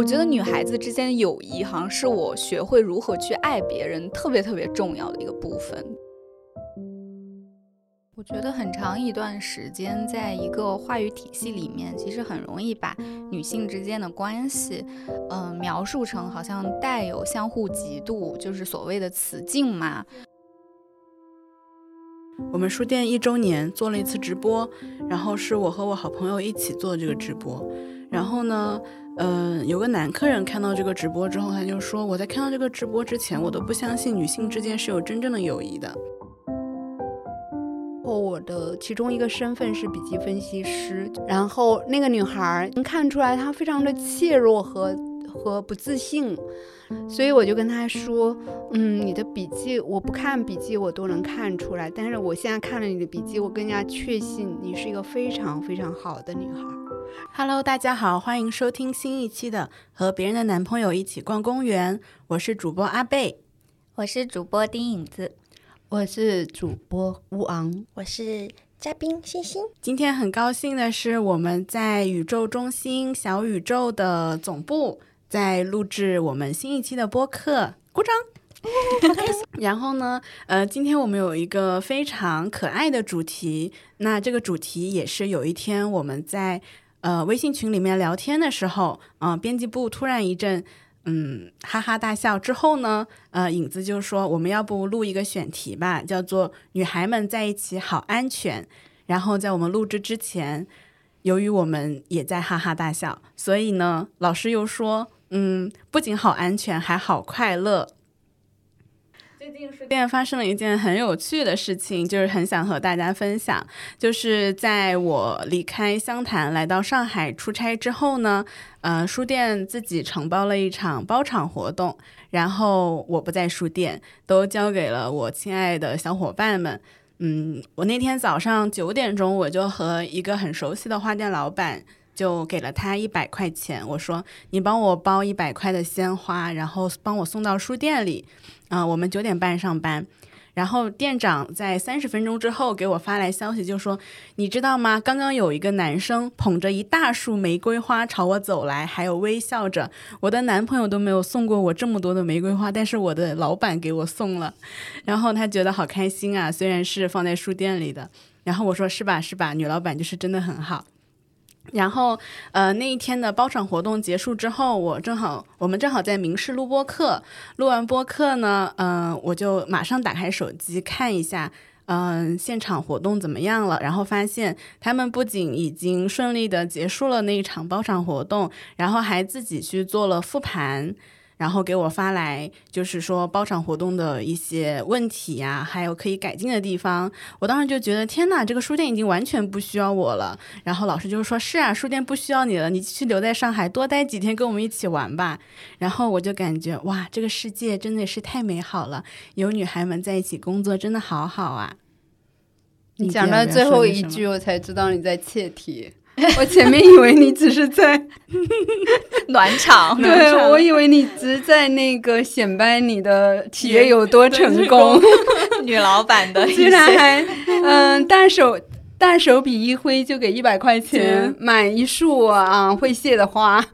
我觉得女孩子之间的友谊，好像是我学会如何去爱别人特别特别重要的一个部分。我觉得很长一段时间，在一个话语体系里面，其实很容易把女性之间的关系，嗯，描述成好像带有相互嫉妒，就是所谓的雌竞嘛。我们书店一周年做了一次直播，然后是我和我好朋友一起做这个直播。然后呢，嗯，有个男客人看到这个直播之后，他就说：“我在看到这个直播之前，我都不相信女性之间是有真正的友谊的。”我的其中一个身份是笔记分析师，然后那个女孩能看出来她非常的怯弱和和不自信，所以我就跟她说，嗯，你的笔记我不看笔记我都能看出来，但是我现在看了你的笔记，我更加确信你是一个非常非常好的女孩。Hello，大家好，欢迎收听新一期的和别人的男朋友一起逛公园，我是主播阿贝，我是主播丁影子。我是主播乌昂，我是嘉宾星星。今天很高兴的是，我们在宇宙中心小宇宙的总部在录制我们新一期的播客，鼓掌！然后呢，呃，今天我们有一个非常可爱的主题，那这个主题也是有一天我们在呃微信群里面聊天的时候，嗯，编辑部突然一阵。嗯，哈哈大笑之后呢，呃，影子就说我们要不录一个选题吧，叫做“女孩们在一起好安全”。然后在我们录制之前，由于我们也在哈哈大笑，所以呢，老师又说，嗯，不仅好安全，还好快乐。书店发生了一件很有趣的事情，就是很想和大家分享。就是在我离开湘潭来到上海出差之后呢，呃，书店自己承包了一场包场活动，然后我不在书店，都交给了我亲爱的小伙伴们。嗯，我那天早上九点钟，我就和一个很熟悉的花店老板。就给了他一百块钱，我说你帮我包一百块的鲜花，然后帮我送到书店里。啊，我们九点半上班，然后店长在三十分钟之后给我发来消息，就说你知道吗？刚刚有一个男生捧着一大束玫瑰花朝我走来，还有微笑着。我的男朋友都没有送过我这么多的玫瑰花，但是我的老板给我送了，然后他觉得好开心啊。虽然是放在书店里的，然后我说是吧是吧，女老板就是真的很好。然后，呃，那一天的包场活动结束之后，我正好，我们正好在明视录播课。录完播课呢，嗯，我就马上打开手机看一下，嗯，现场活动怎么样了。然后发现他们不仅已经顺利的结束了那一场包场活动，然后还自己去做了复盘。然后给我发来，就是说包场活动的一些问题呀，还有可以改进的地方。我当时就觉得，天哪，这个书店已经完全不需要我了。然后老师就说：“是啊，书店不需要你了，你继续留在上海多待几天，跟我们一起玩吧。”然后我就感觉，哇，这个世界真的是太美好了，有女孩们在一起工作，真的好好啊。你讲到最后一句，我才知道你在切题。我前面以为你只是在 暖场，对我以为你只是在那个显摆你的企业有多成功，女老板的，居然还嗯大手大手笔一挥就给一百块钱买一束啊会谢的花。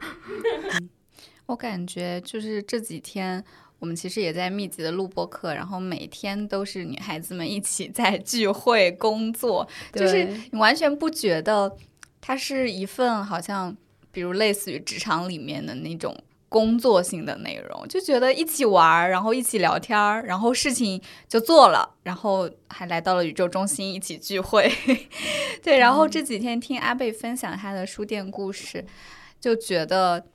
我感觉就是这几天我们其实也在密集的录播课，然后每天都是女孩子们一起在聚会工作，就是你完全不觉得。它是一份好像，比如类似于职场里面的那种工作性的内容，就觉得一起玩儿，然后一起聊天儿，然后事情就做了，然后还来到了宇宙中心一起聚会。对，然后这几天听阿贝分享他的书店故事，就觉得。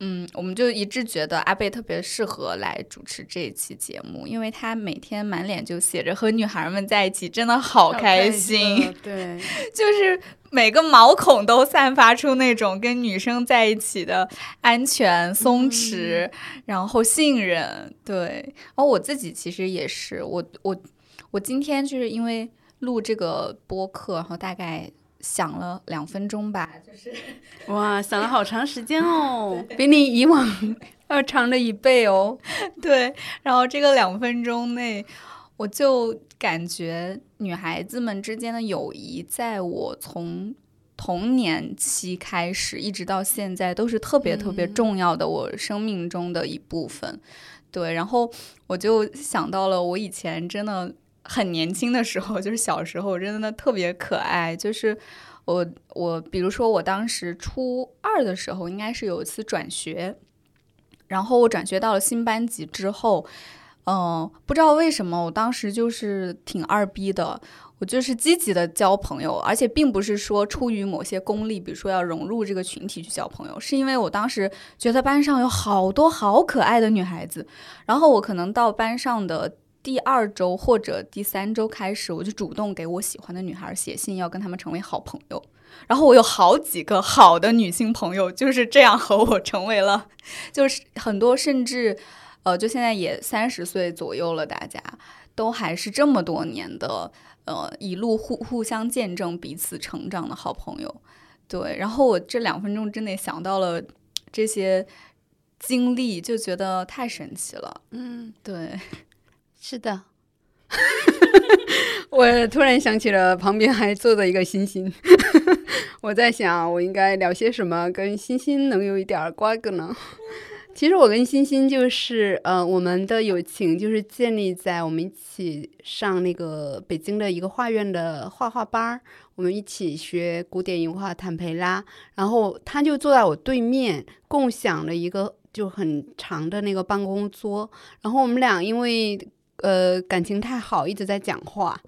嗯，我们就一致觉得阿贝特别适合来主持这一期节目，因为他每天满脸就写着和女孩们在一起，真的好开心。对，就是每个毛孔都散发出那种跟女生在一起的安全、松弛，然后信任。对，然后我自己其实也是，我我我今天就是因为录这个播客，然后大概。想了两分钟吧，就是哇，想了好长时间哦，比你以往要长了一倍哦。对，然后这个两分钟内，我就感觉女孩子们之间的友谊，在我从童年期开始，一直到现在，都是特别特别重要的我生命中的一部分。对，然后我就想到了我以前真的很年轻的时候，就是小时候真的特别可爱。就是我我，比如说我当时初二的时候，应该是有一次转学，然后我转学到了新班级之后，嗯，不知道为什么，我当时就是挺二逼的。我就是积极的交朋友，而且并不是说出于某些功利，比如说要融入这个群体去交朋友，是因为我当时觉得班上有好多好可爱的女孩子，然后我可能到班上的第二周或者第三周开始，我就主动给我喜欢的女孩写信，要跟她们成为好朋友。然后我有好几个好的女性朋友就是这样和我成为了，就是很多甚至，呃，就现在也三十岁左右了，大家都还是这么多年的。呃，一路互互相见证彼此成长的好朋友，对。然后我这两分钟之内想到了这些经历，就觉得太神奇了。嗯，对，是的。我突然想起了旁边还坐着一个星星，我在想我应该聊些什么跟星星能有一点瓜葛呢？其实我跟欣欣就是，呃，我们的友情就是建立在我们一起上那个北京的一个画院的画画班儿，我们一起学古典油画坦培拉，然后他就坐在我对面，共享了一个就很长的那个办公桌，然后我们俩因为呃感情太好，一直在讲话，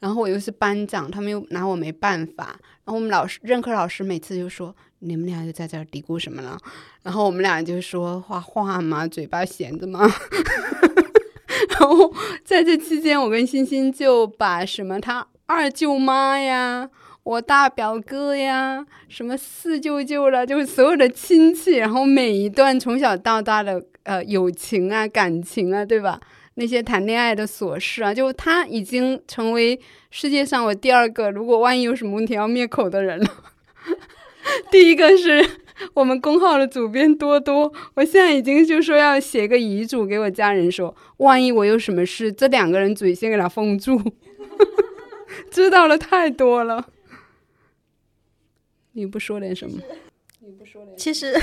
然后我又是班长，他们又拿我没办法，然后我们老师任课老师每次就说。你们俩就在这儿嘀咕什么了？然后我们俩就说画画嘛，嘴巴闲着嘛。然后在这期间，我跟欣欣就把什么他二舅妈呀、我大表哥呀、什么四舅舅了，就是所有的亲戚，然后每一段从小到大的呃友情啊、感情啊，对吧？那些谈恋爱的琐事啊，就他已经成为世界上我第二个，如果万一有什么问题要灭口的人了。第一个是我们公号的主编多多，我现在已经就说要写个遗嘱给我家人说，万一我有什么事，这两个人嘴先给他封住。知道了太多了，你不说点什么？你不说点？其实，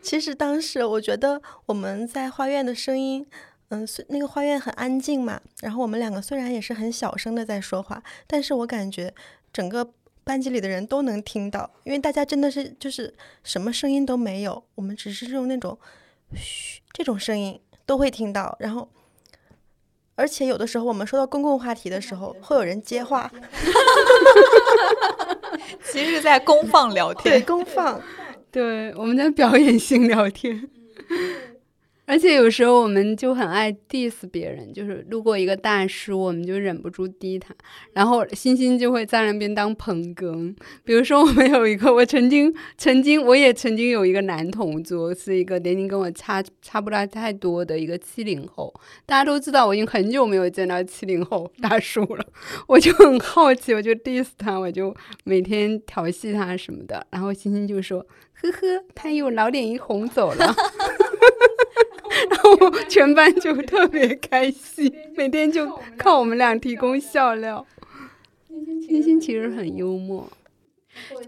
其实当时我觉得我们在花院的声音，嗯，那个花园很安静嘛，然后我们两个虽然也是很小声的在说话，但是我感觉整个。班级里的人都能听到，因为大家真的是就是什么声音都没有，我们只是用那种嘘这种声音都会听到。然后，而且有的时候我们说到公共话题的时候，会有人接话，其实是在公放聊天，对，公放，对，我们在表演性聊天。而且有时候我们就很爱 diss 别人，就是路过一个大叔，我们就忍不住滴他，然后欣欣就会在那边当捧哏。比如说我们有一个，我曾经曾经我也曾经有一个男同桌，是一个年龄跟我差差不了太多的一个七零后。大家都知道我已经很久没有见到七零后大叔了，我就很好奇，我就 diss 他，我就每天调戏他什么的。然后欣欣就说：“呵呵，他又老脸一红走了。” 然后全班就特别开心，每天就靠我们俩提供笑料。星星其实很幽默。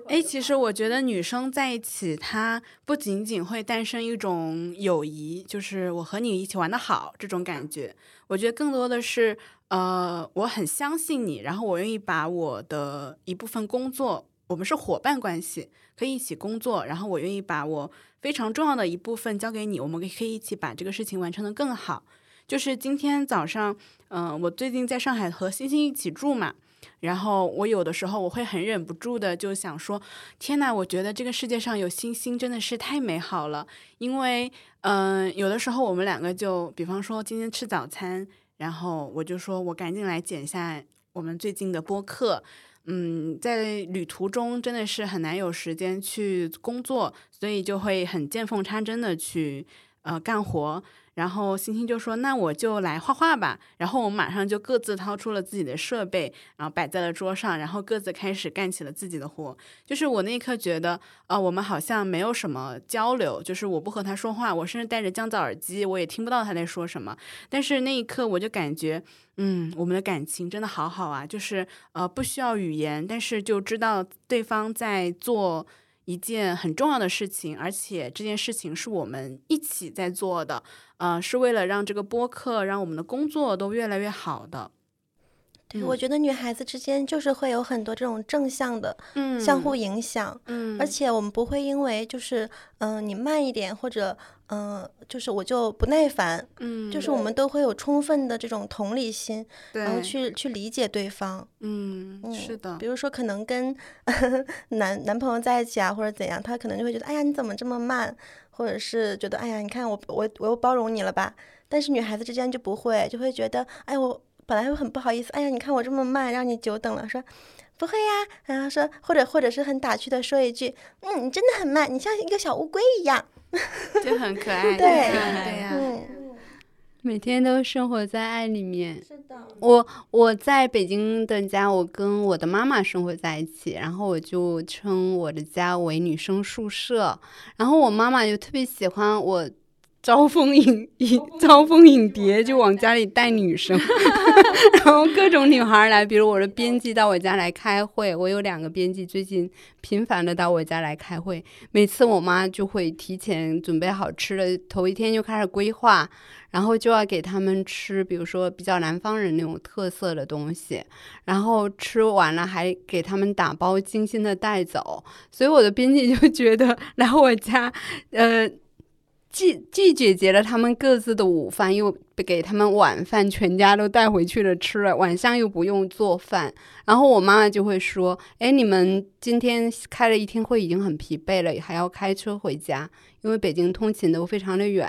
哎，其实我觉得女生在一起，她不仅仅会诞生一种友谊，就是我和你一起玩的好这种感觉。我觉得更多的是，呃，我很相信你，然后我愿意把我的一部分工作，我们是伙伴关系，可以一起工作，然后我愿意把我。非常重要的一部分交给你，我们可以一起把这个事情完成的更好。就是今天早上，嗯，我最近在上海和星星一起住嘛，然后我有的时候我会很忍不住的就想说，天呐，我觉得这个世界上有星星真的是太美好了。因为，嗯，有的时候我们两个就，比方说今天吃早餐，然后我就说我赶紧来剪下我们最近的播客。嗯，在旅途中真的是很难有时间去工作，所以就会很见缝插针的去呃干活。然后星星就说：“那我就来画画吧。”然后我们马上就各自掏出了自己的设备，然后摆在了桌上，然后各自开始干起了自己的活。就是我那一刻觉得，呃，我们好像没有什么交流，就是我不和他说话，我甚至戴着降噪耳机，我也听不到他在说什么。但是那一刻我就感觉，嗯，我们的感情真的好好啊，就是呃不需要语言，但是就知道对方在做。一件很重要的事情，而且这件事情是我们一起在做的，呃，是为了让这个播客，让我们的工作都越来越好的。对，我觉得女孩子之间就是会有很多这种正向的，嗯，相互影响，嗯，而且我们不会因为就是，嗯，你慢一点或者。嗯，就是我就不耐烦，嗯，就是我们都会有充分的这种同理心，然后去去理解对方，嗯，是的。比如说，可能跟 男男朋友在一起啊，或者怎样，他可能就会觉得，哎呀，你怎么这么慢？或者是觉得，哎呀，你看我我我又包容你了吧？但是女孩子之间就不会，就会觉得，哎，我本来会很不好意思，哎呀，你看我这么慢，让你久等了，说不会呀，然后说或者或者是很打趣的说一句，嗯，你真的很慢，你像一个小乌龟一样。就很可爱，对对呀，每天都生活在爱里面。是的，我我在北京的家，我跟我的妈妈生活在一起，然后我就称我的家为女生宿舍，然后我妈妈就特别喜欢我。招蜂引引招蜂引蝶，就往家里带女生，然后各种女孩来，比如我的编辑到我家来开会，我有两个编辑最近频繁的到我家来开会，每次我妈就会提前准备好吃的，头一天就开始规划，然后就要给他们吃，比如说比较南方人那种特色的东西，然后吃完了还给他们打包精心的带走，所以我的编辑就觉得来我家，呃。既既解决了他们各自的午饭，又给他们晚饭，全家都带回去了吃了，晚上又不用做饭。然后我妈妈就会说：“哎，你们今天开了一天会，已经很疲惫了，还要开车回家，因为北京通勤都非常的远。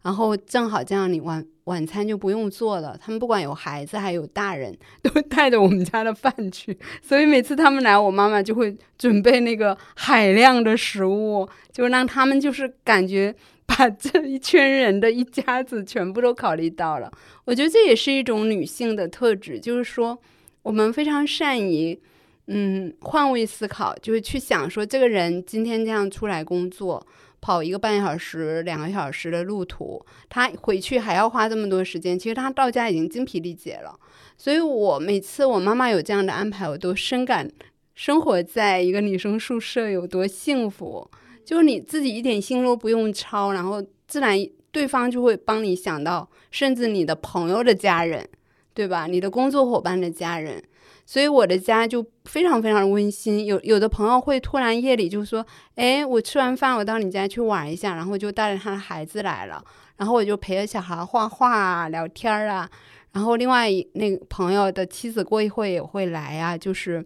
然后正好这样，你晚晚餐就不用做了。他们不管有孩子还有大人，都带着我们家的饭去。所以每次他们来，我妈妈就会准备那个海量的食物，就让他们就是感觉。”把这一圈人的一家子全部都考虑到了，我觉得这也是一种女性的特质，就是说我们非常善于，嗯，换位思考，就是去想说这个人今天这样出来工作，跑一个半小时、两个小时的路途，他回去还要花这么多时间，其实他到家已经精疲力竭了。所以我每次我妈妈有这样的安排，我都深感生活在一个女生宿舍有多幸福。就是你自己一点心都不用操，然后自然对方就会帮你想到，甚至你的朋友的家人，对吧？你的工作伙伴的家人，所以我的家就非常非常温馨。有有的朋友会突然夜里就说：“哎，我吃完饭我到你家去玩一下。”然后就带着他的孩子来了，然后我就陪着小孩画画啊、聊天啊。然后另外那个朋友的妻子过一会也会来啊，就是。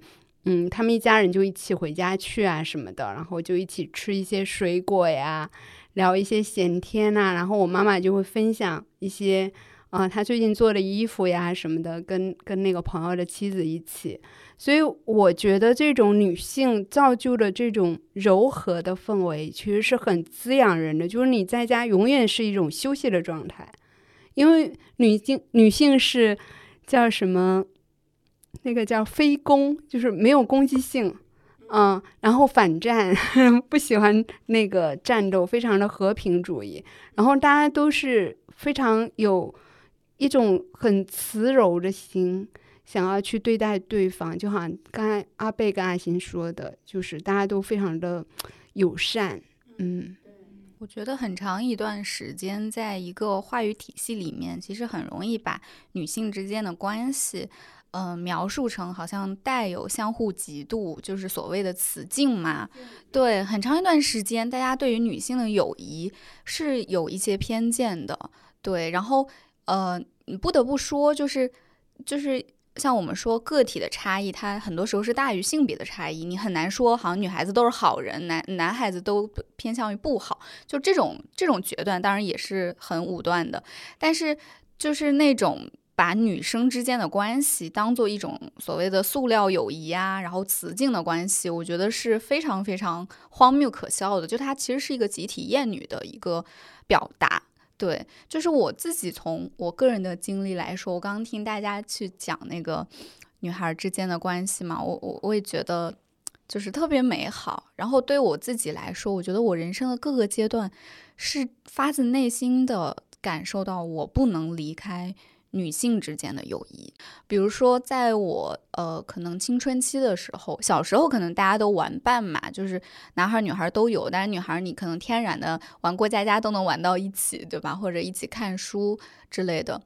嗯，他们一家人就一起回家去啊什么的，然后就一起吃一些水果呀，聊一些闲天呐。然后我妈妈就会分享一些，啊，她最近做的衣服呀什么的，跟跟那个朋友的妻子一起。所以我觉得这种女性造就的这种柔和的氛围，其实是很滋养人的。就是你在家永远是一种休息的状态，因为女性女性是叫什么？那个叫非攻，就是没有攻击性，嗯，然后反战，不喜欢那个战斗，非常的和平主义。然后大家都是非常有一种很慈柔的心，想要去对待对方。就好像刚才阿贝跟阿星说的，就是大家都非常的友善。嗯，我觉得很长一段时间，在一个话语体系里面，其实很容易把女性之间的关系。嗯，描述成好像带有相互嫉妒，就是所谓的雌竞嘛。对，很长一段时间，大家对于女性的友谊是有一些偏见的。对，然后呃，你不得不说，就是就是像我们说个体的差异，它很多时候是大于性别的差异。你很难说，好像女孩子都是好人，男男孩子都偏向于不好。就这种这种决断，当然也是很武断的。但是就是那种。把女生之间的关系当做一种所谓的塑料友谊啊，然后雌竞的关系，我觉得是非常非常荒谬可笑的。就它其实是一个集体厌女的一个表达。对，就是我自己从我个人的经历来说，我刚刚听大家去讲那个女孩之间的关系嘛，我我我也觉得就是特别美好。然后对我自己来说，我觉得我人生的各个阶段是发自内心的感受到我不能离开。女性之间的友谊，比如说，在我呃可能青春期的时候，小时候可能大家都玩伴嘛，就是男孩女孩都有，但是女孩你可能天然的玩过家家都能玩到一起，对吧？或者一起看书之类的。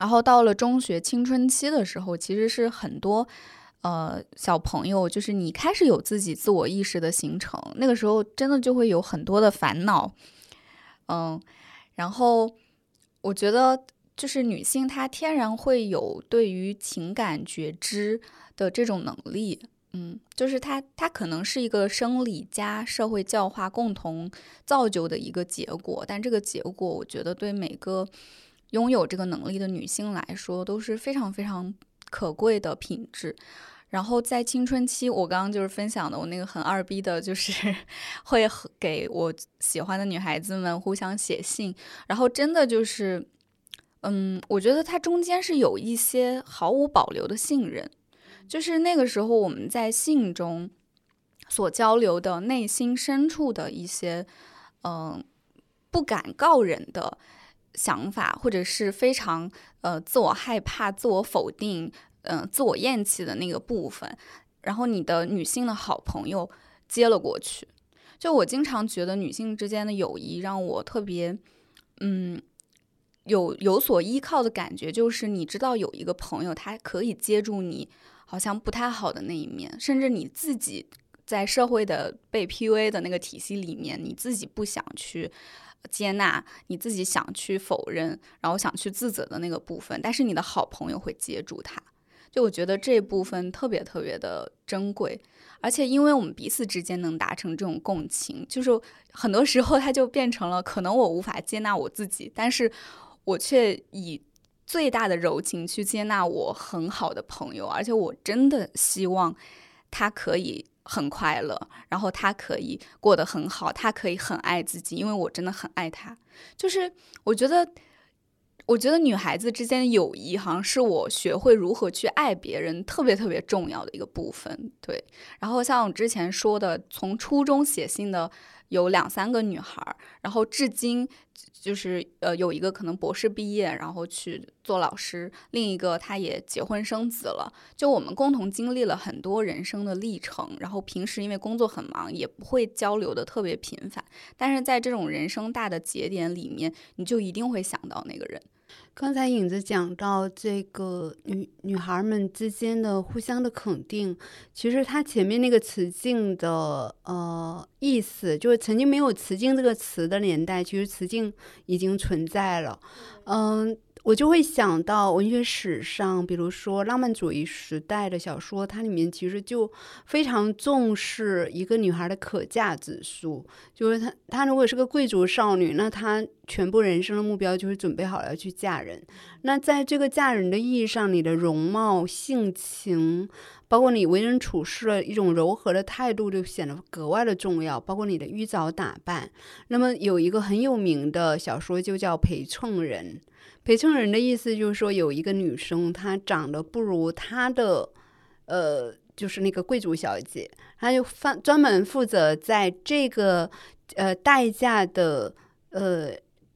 然后到了中学青春期的时候，其实是很多呃小朋友，就是你开始有自己自我意识的形成，那个时候真的就会有很多的烦恼，嗯，然后我觉得。就是女性，她天然会有对于情感觉知的这种能力，嗯，就是她，她可能是一个生理加社会教化共同造就的一个结果，但这个结果，我觉得对每个拥有这个能力的女性来说都是非常非常可贵的品质。然后在青春期，我刚刚就是分享的，我那个很二逼的，就是 会给我喜欢的女孩子们互相写信，然后真的就是。嗯，我觉得它中间是有一些毫无保留的信任，就是那个时候我们在信中所交流的内心深处的一些，嗯，不敢告人的想法，或者是非常呃自我害怕、自我否定、嗯自我厌弃的那个部分，然后你的女性的好朋友接了过去。就我经常觉得女性之间的友谊让我特别，嗯。有有所依靠的感觉，就是你知道有一个朋友，他可以接住你好像不太好的那一面，甚至你自己在社会的被 PUA 的那个体系里面，你自己不想去接纳，你自己想去否认，然后想去自责的那个部分，但是你的好朋友会接住他。就我觉得这部分特别特别的珍贵，而且因为我们彼此之间能达成这种共情，就是很多时候它就变成了可能我无法接纳我自己，但是。我却以最大的柔情去接纳我很好的朋友，而且我真的希望他可以很快乐，然后他可以过得很好，他可以很爱自己，因为我真的很爱他。就是我觉得，我觉得女孩子之间友谊，好像是我学会如何去爱别人特别特别重要的一个部分。对，然后像我之前说的，从初中写信的。有两三个女孩，然后至今就是呃有一个可能博士毕业，然后去做老师，另一个她也结婚生子了。就我们共同经历了很多人生的历程，然后平时因为工作很忙，也不会交流的特别频繁，但是在这种人生大的节点里面，你就一定会想到那个人。刚才影子讲到这个女女孩们之间的互相的肯定，其实它前面那个词境的呃意思，就是曾经没有词境这个词的年代，其实词境已经存在了，嗯。我就会想到文学史上，比如说浪漫主义时代的小说，它里面其实就非常重视一个女孩的可嫁指数，就是她她如果是个贵族少女，那她全部人生的目标就是准备好了要去嫁人。那在这个嫁人的意义上，你的容貌、性情，包括你为人处事的一种柔和的态度，就显得格外的重要。包括你的衣着打扮。那么有一个很有名的小说就叫《陪衬人》。陪衬人的意思就是说，有一个女生，她长得不如她的，呃，就是那个贵族小姐，她就专专门负责在这个呃待嫁的呃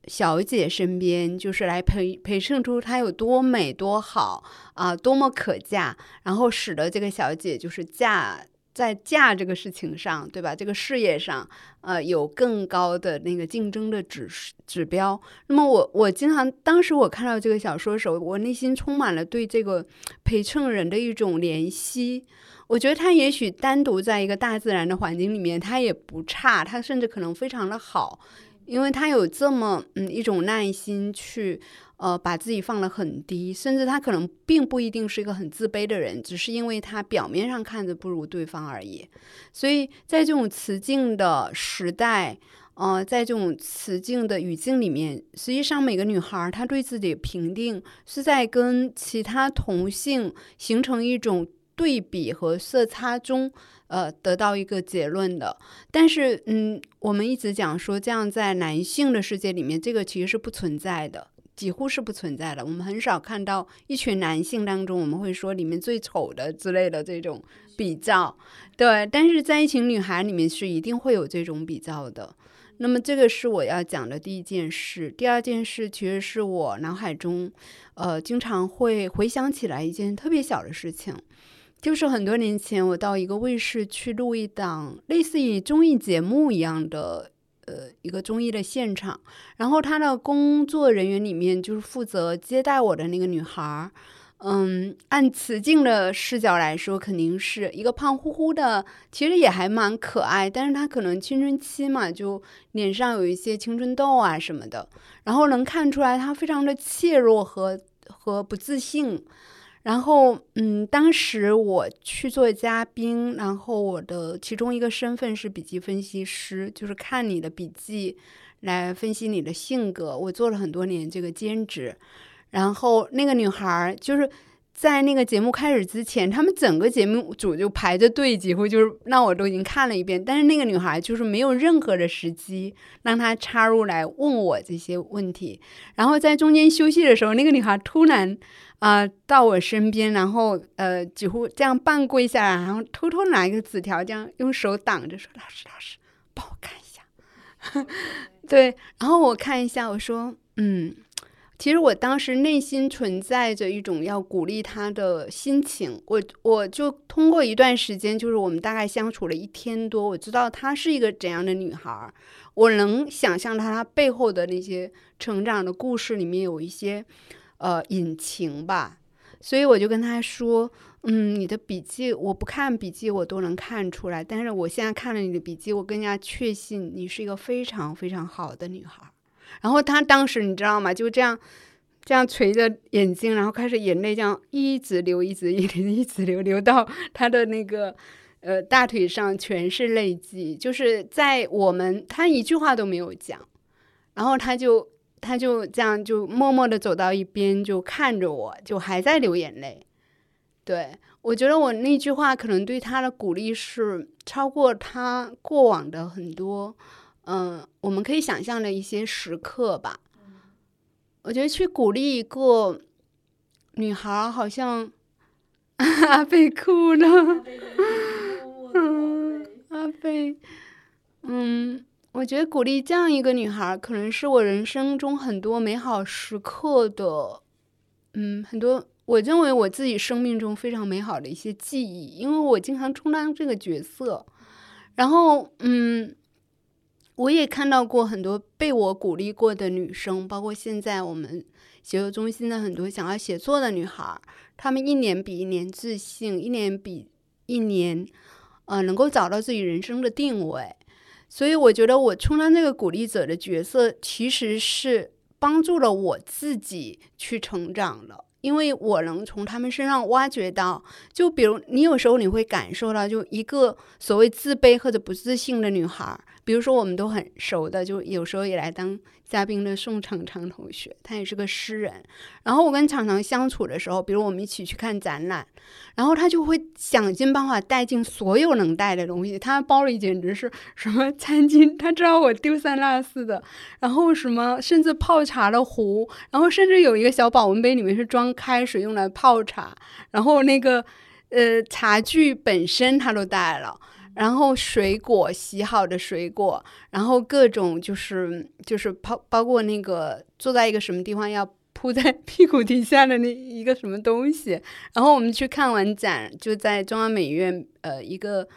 小姐身边，就是来陪陪衬出她有多美多好啊，多么可嫁，然后使得这个小姐就是嫁。在嫁这个事情上，对吧？这个事业上，呃，有更高的那个竞争的指指标。那么，我我经常当时我看到这个小说的时候，我内心充满了对这个陪衬人的一种怜惜。我觉得他也许单独在一个大自然的环境里面，他也不差，他甚至可能非常的好，因为他有这么嗯一种耐心去。呃，把自己放得很低，甚至他可能并不一定是一个很自卑的人，只是因为他表面上看着不如对方而已。所以在这种雌竞的时代，呃，在这种雌竞的语境里面，实际上每个女孩她对自己的评定是在跟其他同性形成一种对比和色差中，呃，得到一个结论的。但是，嗯，我们一直讲说，这样在男性的世界里面，这个其实是不存在的，几乎是不存在的。我们很少看到一群男性当中，我们会说里面最丑的之类的这种比较，对。但是在一群女孩里面，是一定会有这种比较的。那么这个是我要讲的第一件事。第二件事其实是我脑海中，呃，经常会回想起来一件特别小的事情，就是很多年前我到一个卫视去录一档类似于综艺节目一样的，呃，一个综艺的现场。然后他的工作人员里面就是负责接待我的那个女孩儿。嗯，按雌竞的视角来说，肯定是一个胖乎乎的，其实也还蛮可爱。但是她可能青春期嘛，就脸上有一些青春痘啊什么的，然后能看出来她非常的怯弱和和不自信。然后，嗯，当时我去做嘉宾，然后我的其中一个身份是笔记分析师，就是看你的笔记来分析你的性格。我做了很多年这个兼职。然后那个女孩就是在那个节目开始之前，他们整个节目组就排着队，几乎就是让我都已经看了一遍。但是那个女孩就是没有任何的时机让她插入来问我这些问题。然后在中间休息的时候，那个女孩突然啊到我身边，然后呃几乎这样半跪下来，然后偷偷拿一个纸条，这样用手挡着说：“老师，老师，帮我看一下。” 对，然后我看一下，我说：“嗯。”其实我当时内心存在着一种要鼓励他的心情，我我就通过一段时间，就是我们大概相处了一天多，我知道她是一个怎样的女孩，我能想象她她背后的那些成长的故事里面有一些呃隐情吧，所以我就跟他说，嗯，你的笔记我不看笔记我都能看出来，但是我现在看了你的笔记，我更加确信你是一个非常非常好的女孩。然后他当时你知道吗？就这样，这样垂着眼睛，然后开始眼泪这样一直流，一直 一直一直流，流到他的那个呃大腿上全是泪迹。就是在我们他一句话都没有讲，然后他就他就这样就默默的走到一边，就看着我，就还在流眼泪。对我觉得我那句话可能对他的鼓励是超过他过往的很多。嗯，我们可以想象的一些时刻吧。我觉得去鼓励一个女孩，好像阿贝哭了。嗯，阿贝，嗯，我觉得鼓励这样一个女孩，可能是我人生中很多美好时刻的，嗯，很多我认为我自己生命中非常美好的一些记忆，因为我经常充当这个角色。然后，嗯。我也看到过很多被我鼓励过的女生，包括现在我们写作中心的很多想要写作的女孩，她们一年比一年自信，一年比一年，呃，能够找到自己人生的定位。所以我觉得我充当这个鼓励者的角色，其实是帮助了我自己去成长了，因为我能从他们身上挖掘到，就比如你有时候你会感受到，就一个所谓自卑或者不自信的女孩。比如说，我们都很熟的，就有时候也来当嘉宾的宋长长同学，他也是个诗人。然后我跟长长相处的时候，比如我们一起去看展览，然后他就会想尽办法带进所有能带的东西。他包里简直是什么餐巾，他知道我丢三落四的。然后什么，甚至泡茶的壶，然后甚至有一个小保温杯，里面是装开水用来泡茶。然后那个呃茶具本身他都带了。然后水果洗好的水果，然后各种就是就是包包括那个坐在一个什么地方要铺在 屁股底下的那一个什么东西。然后我们去看完展，就在中央美院呃一个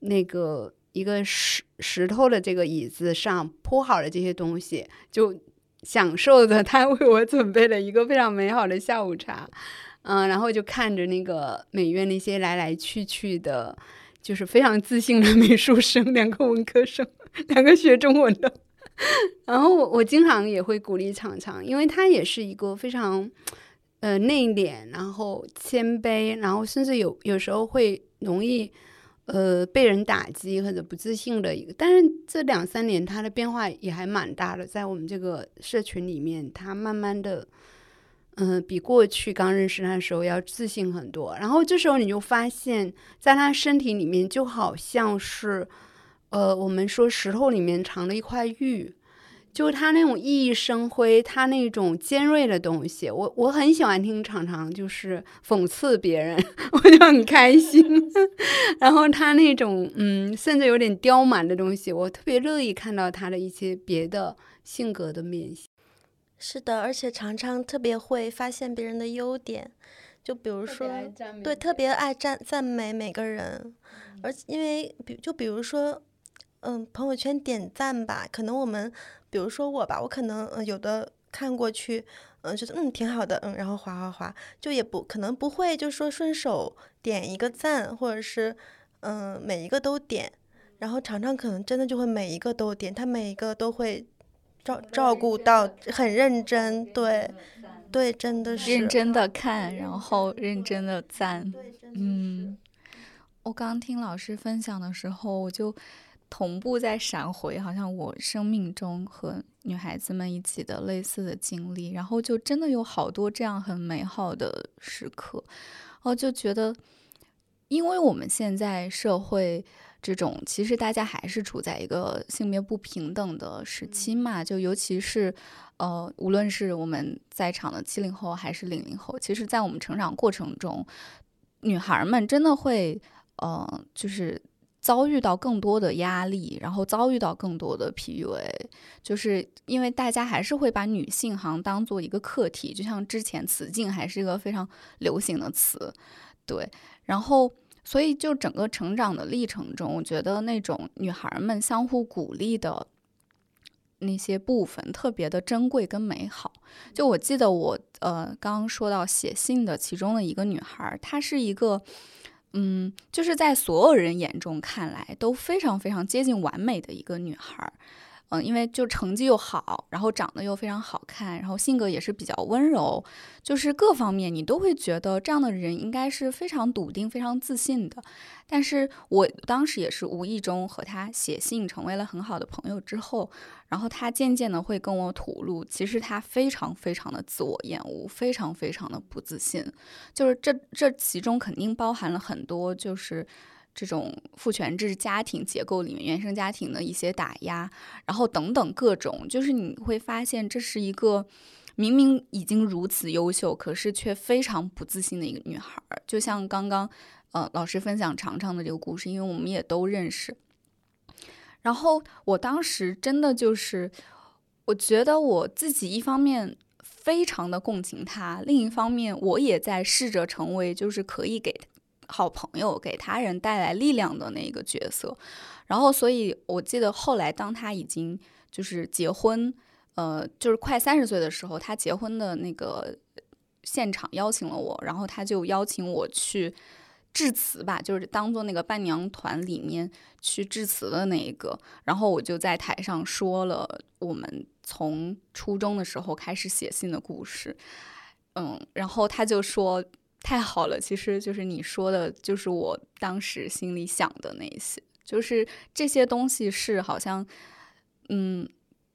那个一个石石头的这个椅子上铺好了这些东西，就享受着他为我准备了一个非常美好的下午茶。嗯，然后就看着那个美院那些来来去去的。就是非常自信的美术生，两个文科生，两个学中文的。然后我我经常也会鼓励常常，因为他也是一个非常呃内敛，然后谦卑，然后甚至有有时候会容易呃被人打击或者不自信的一个。但是这两三年他的变化也还蛮大的，在我们这个社群里面，他慢慢的。嗯，比过去刚认识他的时候要自信很多。然后这时候你就发现，在他身体里面就好像是，呃，我们说石头里面藏了一块玉，就他那种熠熠生辉，他那种尖锐的东西。我我很喜欢听常常就是讽刺别人，我就很开心。然后他那种嗯，甚至有点刁蛮的东西，我特别乐意看到他的一些别的性格的面相。是的，而且常常特别会发现别人的优点，就比如说，对，特别爱赞赞美每个人，而因为比就比如说，嗯，朋友圈点赞吧，可能我们，比如说我吧，我可能嗯有的看过去，嗯，觉得嗯挺好的，嗯，然后划划划，就也不可能不会就说顺手点一个赞，或者是嗯每一个都点，然后常常可能真的就会每一个都点，他每一个都会。照照顾到很认真，对，对，真的是认真的看，然后认真的赞，嗯，我刚听老师分享的时候，我就同步在闪回，好像我生命中和女孩子们一起的类似的经历，然后就真的有好多这样很美好的时刻，然后就觉得，因为我们现在社会。这种其实大家还是处在一个性别不平等的时期嘛，就尤其是，呃，无论是我们在场的七零后还是零零后，其实，在我们成长过程中，女孩们真的会，呃，就是遭遇到更多的压力，然后遭遇到更多的 PUA，就是因为大家还是会把女性行当做一个课题，就像之前雌竞还是一个非常流行的词，对，然后。所以，就整个成长的历程中，我觉得那种女孩们相互鼓励的那些部分特别的珍贵跟美好。就我记得我呃刚刚说到写信的其中的一个女孩，她是一个嗯，就是在所有人眼中看来都非常非常接近完美的一个女孩。嗯，因为就成绩又好，然后长得又非常好看，然后性格也是比较温柔，就是各方面你都会觉得这样的人应该是非常笃定、非常自信的。但是我当时也是无意中和他写信，成为了很好的朋友之后，然后他渐渐的会跟我吐露，其实他非常非常的自我厌恶，非常非常的不自信，就是这这其中肯定包含了很多就是。这种父权制家庭结构里面，原生家庭的一些打压，然后等等各种，就是你会发现，这是一个明明已经如此优秀，可是却非常不自信的一个女孩。就像刚刚呃老师分享长长的这个故事，因为我们也都认识。然后我当时真的就是，我觉得我自己一方面非常的共情她，另一方面我也在试着成为，就是可以给。好朋友给他人带来力量的那个角色，然后，所以我记得后来，当他已经就是结婚，呃，就是快三十岁的时候，他结婚的那个现场邀请了我，然后他就邀请我去致辞吧，就是当做那个伴娘团里面去致辞的那一个，然后我就在台上说了我们从初中的时候开始写信的故事，嗯，然后他就说。太好了，其实就是你说的，就是我当时心里想的那些，就是这些东西是好像，嗯，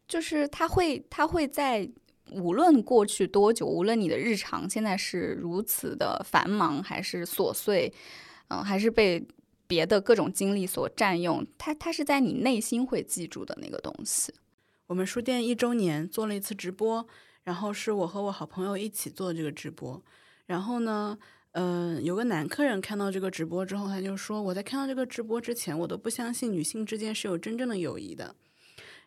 就是他会，他会在无论过去多久，无论你的日常现在是如此的繁忙还是琐碎，嗯，还是被别的各种经历所占用，他他是在你内心会记住的那个东西。我们书店一周年做了一次直播，然后是我和我好朋友一起做这个直播。然后呢，嗯，有个男客人看到这个直播之后，他就说：“我在看到这个直播之前，我都不相信女性之间是有真正的友谊的。”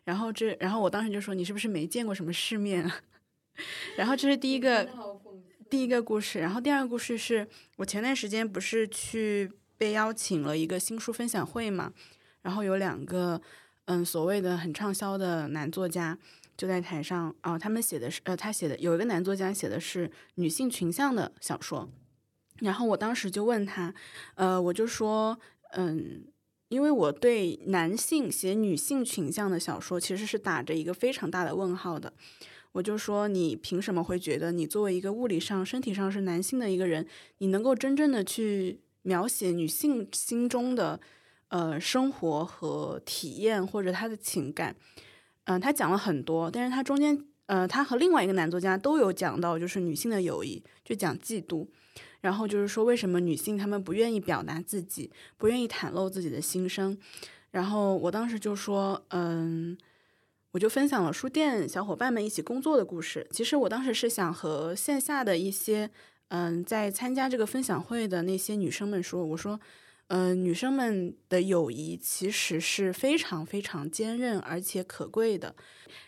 然后这，然后我当时就说：“你是不是没见过什么世面？” 然后这是第一个第一个故事。然后第二个故事是我前段时间不是去被邀请了一个新书分享会嘛，然后有两个嗯所谓的很畅销的男作家。就在台上啊，他们写的是呃，他写的有一个男作家写的是女性群像的小说，然后我当时就问他，呃，我就说，嗯，因为我对男性写女性群像的小说其实是打着一个非常大的问号的，我就说你凭什么会觉得你作为一个物理上身体上是男性的一个人，你能够真正的去描写女性心中的呃生活和体验或者她的情感。嗯，他讲了很多，但是他中间呃，他和另外一个男作家都有讲到，就是女性的友谊，就讲嫉妒，然后就是说为什么女性她们不愿意表达自己，不愿意袒露自己的心声。然后我当时就说，嗯，我就分享了书店小伙伴们一起工作的故事。其实我当时是想和线下的一些嗯在参加这个分享会的那些女生们说，我说。嗯，女生们的友谊其实是非常非常坚韧而且可贵的。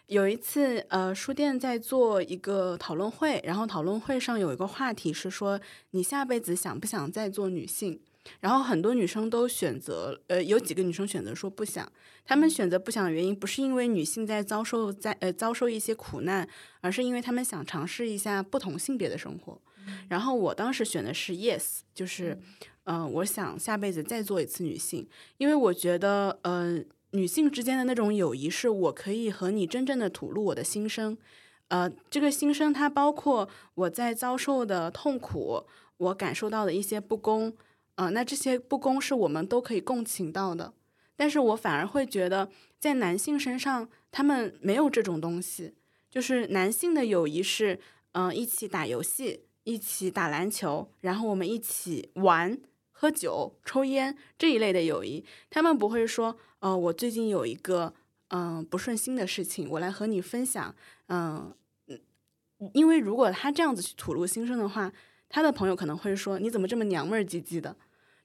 有一次，呃，书店在做一个讨论会，然后讨论会上有一个话题是说，你下辈子想不想再做女性？然后很多女生都选择，呃，有几个女生选择说不想。她们选择不想的原因，不是因为女性在遭受在呃遭受一些苦难，而是因为她们想尝试一下不同性别的生活。然后我当时选的是 yes，就是。嗯，我想下辈子再做一次女性，因为我觉得，呃，女性之间的那种友谊，是我可以和你真正的吐露我的心声。呃，这个心声它包括我在遭受的痛苦，我感受到的一些不公，呃，那这些不公是我们都可以共情到的。但是我反而会觉得，在男性身上，他们没有这种东西。就是男性的友谊是，嗯，一起打游戏，一起打篮球，然后我们一起玩。喝酒、抽烟这一类的友谊，他们不会说，呃，我最近有一个嗯不顺心的事情，我来和你分享，嗯嗯，因为如果他这样子去吐露心声的话，他的朋友可能会说，你怎么这么娘们儿唧唧的，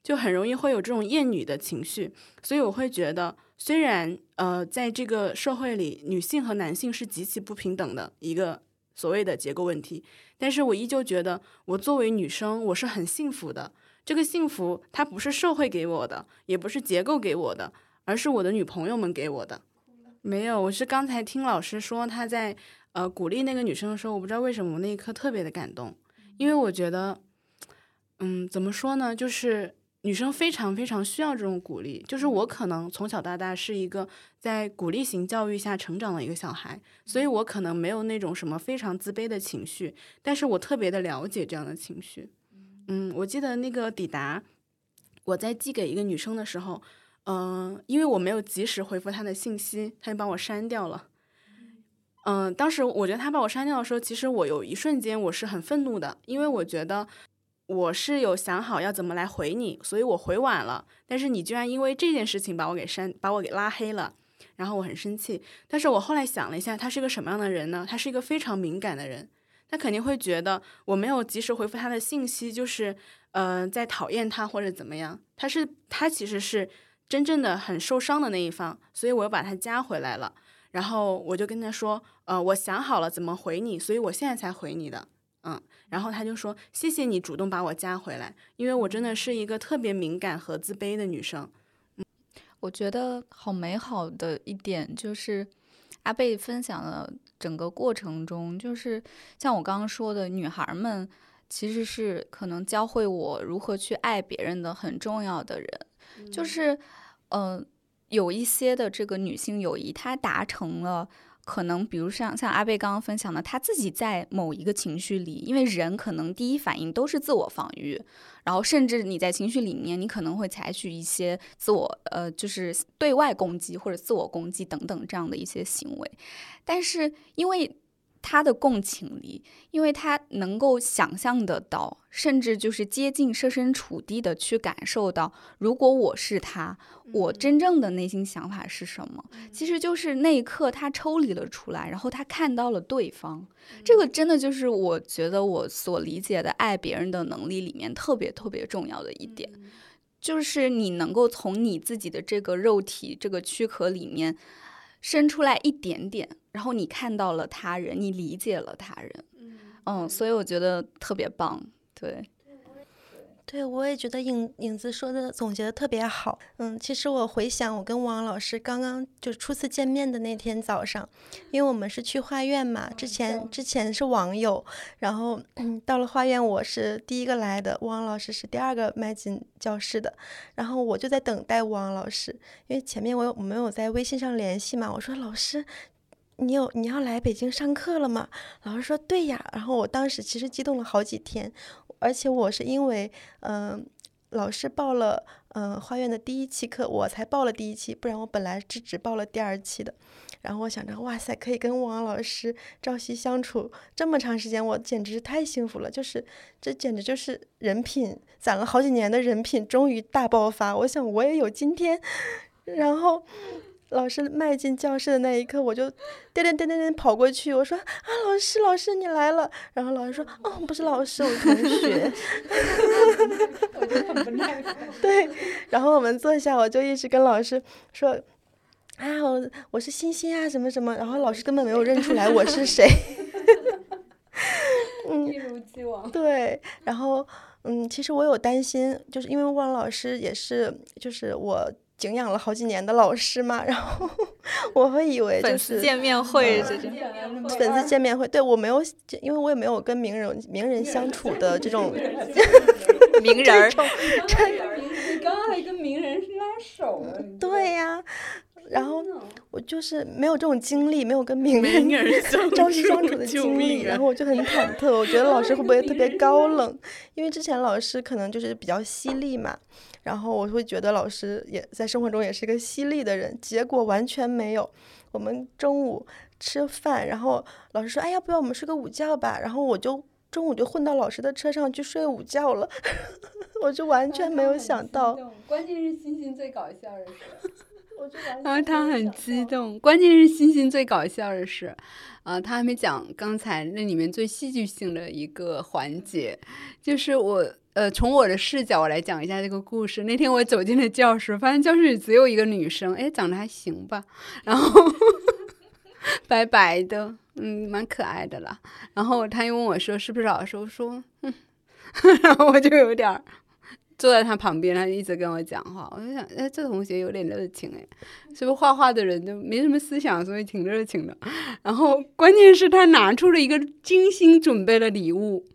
就很容易会有这种厌女的情绪。所以我会觉得，虽然呃，在这个社会里，女性和男性是极其不平等的一个所谓的结构问题，但是我依旧觉得，我作为女生，我是很幸福的。这个幸福，它不是社会给我的，也不是结构给我的，而是我的女朋友们给我的。没有，我是刚才听老师说他在呃鼓励那个女生的时候，我不知道为什么我那一刻特别的感动，因为我觉得，嗯，怎么说呢，就是女生非常非常需要这种鼓励。就是我可能从小到大是一个在鼓励型教育下成长的一个小孩，所以我可能没有那种什么非常自卑的情绪，但是我特别的了解这样的情绪。嗯，我记得那个抵达，我在寄给一个女生的时候，嗯，因为我没有及时回复她的信息，她就把我删掉了。嗯，当时我觉得她把我删掉的时候，其实我有一瞬间我是很愤怒的，因为我觉得我是有想好要怎么来回你，所以我回晚了，但是你居然因为这件事情把我给删，把我给拉黑了，然后我很生气。但是我后来想了一下，他是个什么样的人呢？他是一个非常敏感的人。他肯定会觉得我没有及时回复他的信息，就是呃在讨厌他或者怎么样。他是他其实是真正的很受伤的那一方，所以我又把他加回来了。然后我就跟他说，呃，我想好了怎么回你，所以我现在才回你的。嗯，然后他就说谢谢你主动把我加回来，因为我真的是一个特别敏感和自卑的女生。嗯，我觉得好美好的一点就是。阿贝分享的整个过程中，就是像我刚刚说的，女孩们其实是可能教会我如何去爱别人的很重要的人。就是，嗯，有一些的这个女性友谊，她达成了。可能比如像像阿贝刚刚分享的，他自己在某一个情绪里，因为人可能第一反应都是自我防御，然后甚至你在情绪里面，你可能会采取一些自我呃，就是对外攻击或者自我攻击等等这样的一些行为，但是因为。他的共情力，因为他能够想象得到，甚至就是接近设身处地的去感受到，如果我是他，我真正的内心想法是什么？其实就是那一刻他抽离了出来，然后他看到了对方。这个真的就是我觉得我所理解的爱别人的能力里面特别特别重要的一点，就是你能够从你自己的这个肉体这个躯壳里面。伸出来一点点，然后你看到了他人，你理解了他人，嗯，所以我觉得特别棒，对。对，我也觉得影影子说的总结的特别好。嗯，其实我回想我跟王老师刚刚就初次见面的那天早上，因为我们是去画院嘛，之前之前是网友，然后到了画院我是第一个来的，王老师是第二个迈进教室的，然后我就在等待王老师，因为前面我有我们有在微信上联系嘛，我说老师，你有你要来北京上课了吗？老师说对呀，然后我当时其实激动了好几天。而且我是因为，嗯，老师报了嗯、花院的第一期课，我才报了第一期，不然我本来是只报了第二期的。然后我想着，哇塞，可以跟王老师朝夕相处这么长时间，我简直是太幸福了。就是这简直就是人品攒了好几年的人品，终于大爆发。我想我也有今天。然后老师迈进教室的那一刻，我就颠颠颠颠颠跑过去，我说啊，老师，老师你来了。然后老师说，哦，不是老师，我同学。我就很不耐烦。对，然后我们坐下，我就一直跟老师说，啊，我我是欣欣啊，什么什么，然后老师根本没有认出来我是谁。嗯，一如既往。对，然后嗯，其实我有担心，就是因为汪老师也是，就是我敬仰了好几年的老师嘛，然后 我会以为就粉是丝见面会这种，粉丝见面会，对我没有，因为我也没有跟名人名人相处的这种名人 儿，对呀、然后我就是没有这种经历，没有跟名人 朝夕相处处的经历，啊然后我就很忐忑，我觉得老师会不会特别 高冷？因为之前老师可能就是比较犀利嘛，然后我会觉得老师也在生活中也是一个犀利的人，结果完全没有。我们中午吃饭，然后老师说：“哎，要不要我们睡个午觉吧？”然后我就中午就混到老师的车上去睡午觉了，我就完全没有想到，关键是欣欣最搞笑的是，我就完然后他很。激动，关键是欣欣最搞笑的 是，啊，他还没讲刚才那里面最戏剧性的一个环节，就是我呃从我的视角我来讲一下这个故事。那天我走进了教室，发现教室里只有一个女生，哎，长得还行吧，然后 白白的，嗯，蛮可爱的啦。然后他又问我说是不是老师，我说嗯，然后我就有点。坐在他旁边，他就一直跟我讲话，我就想，哎，这同学有点热情哎，是不是画画的人都没什么思想，所以挺热情的。然后关键是他拿出了一个精心准备的礼物，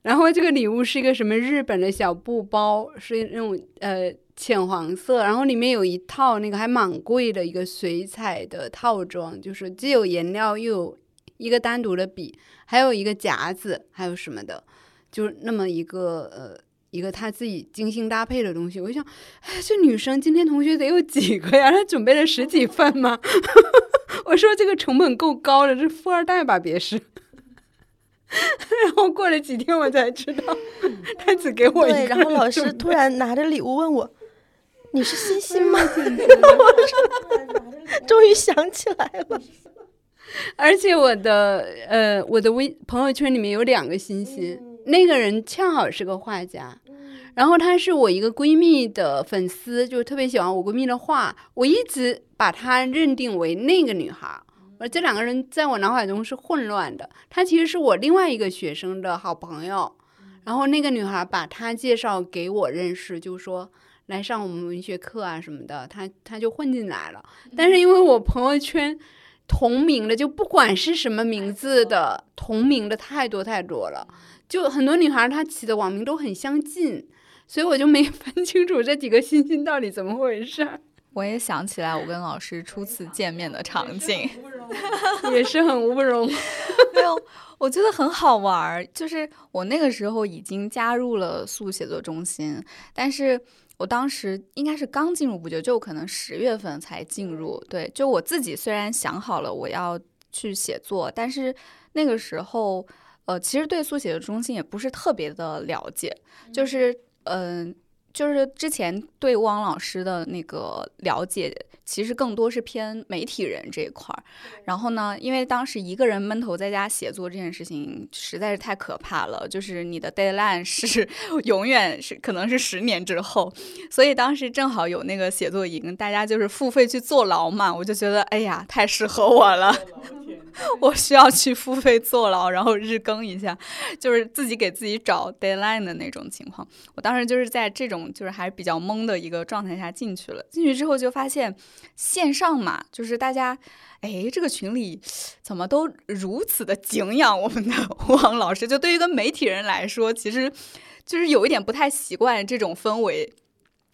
然后这个礼物是一个什么日本的小布包，是那种呃浅黄色，然后里面有一套那个还蛮贵的一个水彩的套装，就是既有颜料又有一个单独的笔，还有一个夹子，还有什么的，就是那么一个呃。一个他自己精心搭配的东西，我就想，哎，这女生今天同学得有几个呀？她准备了十几份吗？我说这个成本够高的，这富二代吧，别是。然后过了几天，我才知道，他只给我一个对，然后老师突然拿着礼物问我：“你是欣欣吗？”终于想起来了，而且我的呃，我的微朋友圈里面有两个欣欣，那个人恰好是个画家，然后她是我一个闺蜜的粉丝，就特别喜欢我闺蜜的画，我一直把她认定为那个女孩。儿。而这两个人在我脑海中是混乱的，她其实是我另外一个学生的好朋友，然后那个女孩把她介绍给我认识，就说来上我们文学课啊什么的，他他就混进来了。但是因为我朋友圈同名的，就不管是什么名字的，同名的太多太多了，就很多女孩她起的网名都很相近，所以我就没 分清楚这几个星星到底怎么回事，我也想起来我跟老师初次见面的场景，也是很乌龙。没有，我觉得很好玩儿。就是我那个时候已经加入了速写作中心，但是我当时应该是刚进入不久，就可能十月份才进入。对，就我自己虽然想好了我要去写作，但是那个时候，呃，其实对速写的中心也不是特别的了解，就是嗯、就是之前对汪老师的那个了解，其实更多是偏媒体人这一块儿。然后呢，因为当时一个人闷头在家写作这件事情实在是太可怕了，就是你的 deadline 是永远是可能是十年之后，所以当时正好有那个写作营，大家就是付费去坐牢嘛，我就觉得哎呀，太适合我了。我需要去付费坐牢，然后日更一下，就是自己给自己找 deadline 的那种情况。我当时就是在这种就是还是比较懵的一个状态下进去了。进去之后就发现线上嘛，就是大家，哎，这个群里怎么都如此的敬仰我们的 汪老师？就对于一个媒体人来说，其实就是有一点不太习惯这种氛围。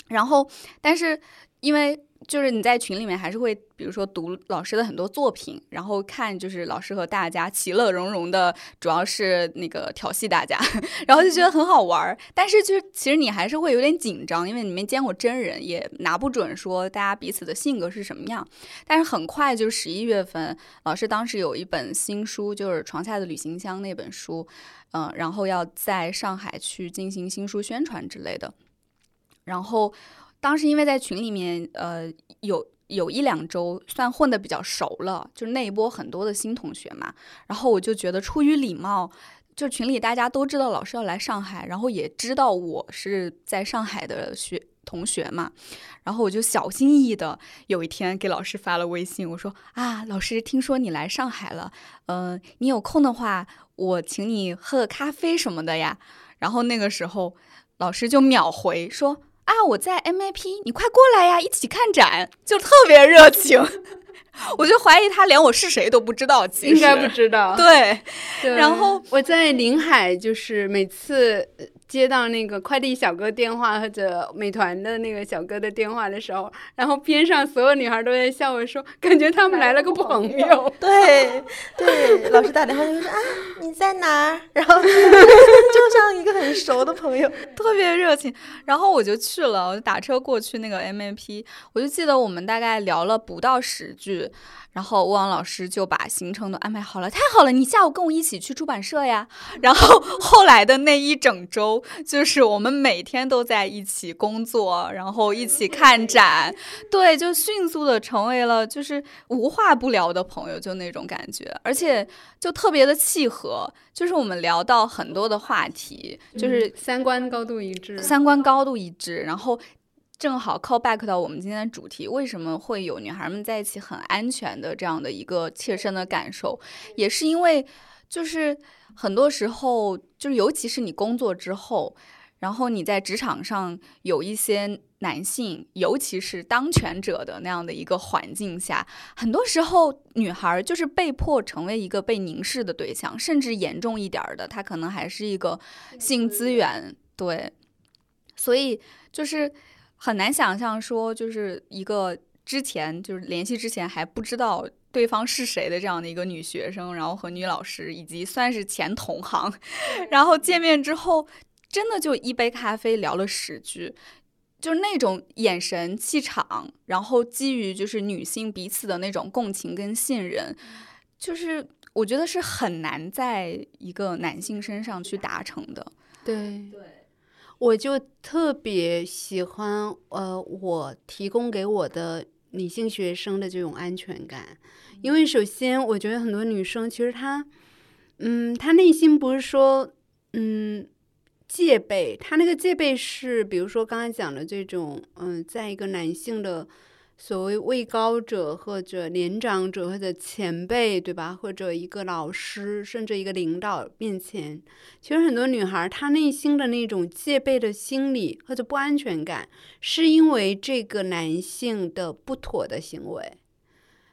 然后，但是因为就是你在群里面还是会，比如说读老师的很多作品，然后看就是老师和大家其乐融融的，主要是那个调戏大家，然后就觉得很好玩儿。但是就是其实你还是会有点紧张，因为你没见过真人，也拿不准说大家彼此的性格是什么样。但是很快就十一月份，老师当时有一本新书，就是《床下的旅行箱》那本书，嗯，然后要在上海去进行新书宣传之类的，然后。当时因为在群里面，呃，有有一两周算混的比较熟了，就是那一波很多的新同学嘛，然后我就觉得出于礼貌，就群里大家都知道老师要来上海，然后也知道我是在上海的学同学嘛，然后我就小心翼翼的有一天给老师发了微信，我说啊，老师听说你来上海了，嗯，你有空的话，我请你喝咖啡什么的呀，然后那个时候老师就秒回说。啊，我在 MIP，你快过来呀，一起看展，就特别热情。我就怀疑他连我是谁都不知道，应该不知道。对，然后我在临海，就是每次。接到那个快递小哥电话或者美团的那个小哥的电话的时候，然后边上所有女孩都在笑我说，感觉他们来了个朋友。对对，老师打电话就说啊你在哪儿？然后就像一个很熟的朋友，特别热情。然后我就去了，我就打车过去那个 M A P，我就记得我们大概聊了不到十句。然后汪老师就把行程都安排好了，太好了，你下午跟我一起去出版社呀。然后 后来的那一整周，就是我们每天都在一起工作，然后一起看展，对，就迅速的成为了就是无话不聊的朋友，就那种感觉，而且就特别的契合，就是我们聊到很多的话题，就是三观高度一致，三观高度一致，然后。正好 call back 到我们今天的主题，为什么会有女孩们在一起很安全的这样的一个切身的感受，也是因为，就是很多时候，就是尤其是你工作之后，然后你在职场上有一些男性，尤其是当权者的那样的一个环境下，很多时候女孩就是被迫成为一个被凝视的对象，甚至严重一点的，她可能还是一个性资源，对，所以就是。很难想象说，就是一个之前就是联系之前还不知道对方是谁的这样的一个女学生，然后和女老师以及算是前同行，然后见面之后，真的就一杯咖啡聊了十句，就是那种眼神气场，然后基于就是女性彼此的那种共情跟信任，就是我觉得是很难在一个男性身上去达成的。对对。我就特别喜欢，呃，我提供给我的女性学生的这种安全感，因为首先我觉得很多女生其实她，嗯，她内心不是说，嗯，戒备，她那个戒备是，比如说刚才讲的这种，嗯，在一个男性的。所谓位高者或者年长者或者前辈，对吧？或者一个老师，甚至一个领导面前，其实很多女孩她内心的那种戒备的心理或者不安全感，是因为这个男性的不妥的行为。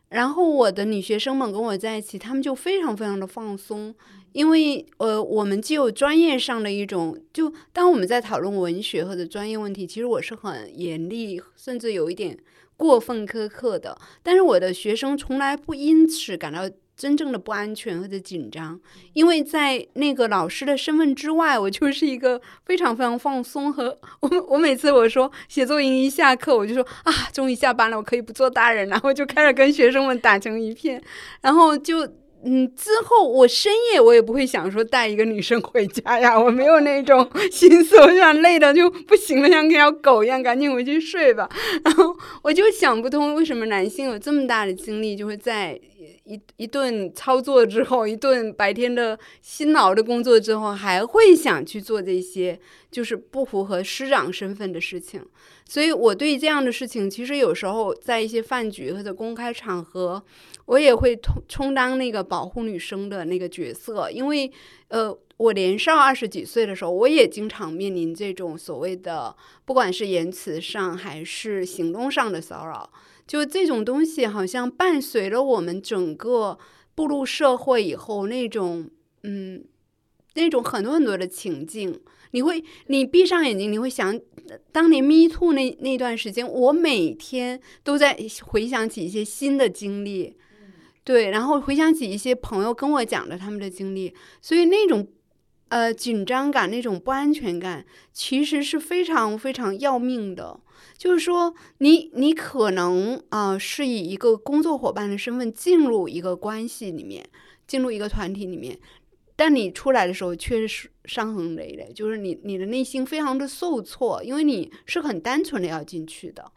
然后我的女学生们跟我在一起，她们就非常非常的放松，因为呃，我们既有专业上的一种，就当我们在讨论文学或者专业问题，其实我是很严厉，甚至有一点。过分苛刻的，但是我的学生从来不因此感到真正的不安全或者紧张，因为在那个老师的身份之外，我就是一个非常非常放松和我我每次我说写作营一下课，我就说啊，终于下班了，我可以不做大人了，我就开始跟学生们打成一片，然后就。嗯，之后我深夜我也不会想说带一个女生回家呀，我没有那种 心思，我想累的就不行了，像跟条狗一样，赶紧回去睡吧。然后我就想不通，为什么男性有这么大的精力，就会在一一顿操作之后，一顿白天的辛劳的工作之后，还会想去做这些就是不符合师长身份的事情。所以我对这样的事情，其实有时候在一些饭局或者公开场合。我也会充充当那个保护女生的那个角色，因为，呃，我年少二十几岁的时候，我也经常面临这种所谓的，不管是言辞上还是行动上的骚扰，就这种东西好像伴随了我们整个步入社会以后那种，嗯，那种很多很多的情境。你会，你闭上眼睛，你会想，当年 Me Too 那那段时间，我每天都在回想起一些新的经历，对，然后回想起一些朋友跟我讲的他们的经历，所以那种呃紧张感、那种不安全感，其实是非常非常要命的。就是说，你你可能啊是以一个工作伙伴的身份进入一个关系里面，进入一个团体里面。但你出来的时候却是伤痕累累，就是你你的内心非常的受挫，因为你是很单纯的要进去的，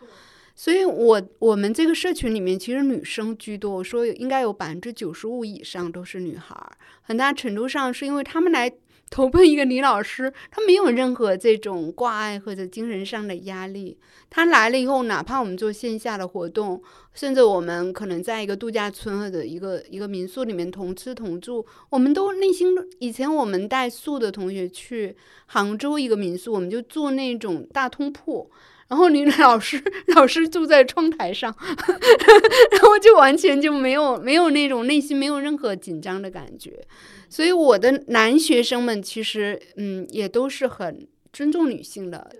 所以我我们这个社群里面其实女生居多，我说应该有百分之九十五以上都是女孩儿，很大程度上是因为她们来。投奔一个女老师，她没有任何这种挂碍或者精神上的压力。她来了以后，哪怕我们做线下的活动，甚至我们可能在一个度假村或者一个一个民宿里面同吃同住，我们都内心以前我们带宿的同学去杭州一个民宿，我们就住那种大通铺。然后女老师老师住在窗台上，然后就完全就没有没有那种内心没有任何紧张的感觉，所以我的男学生们其实嗯也都是很尊重女性的，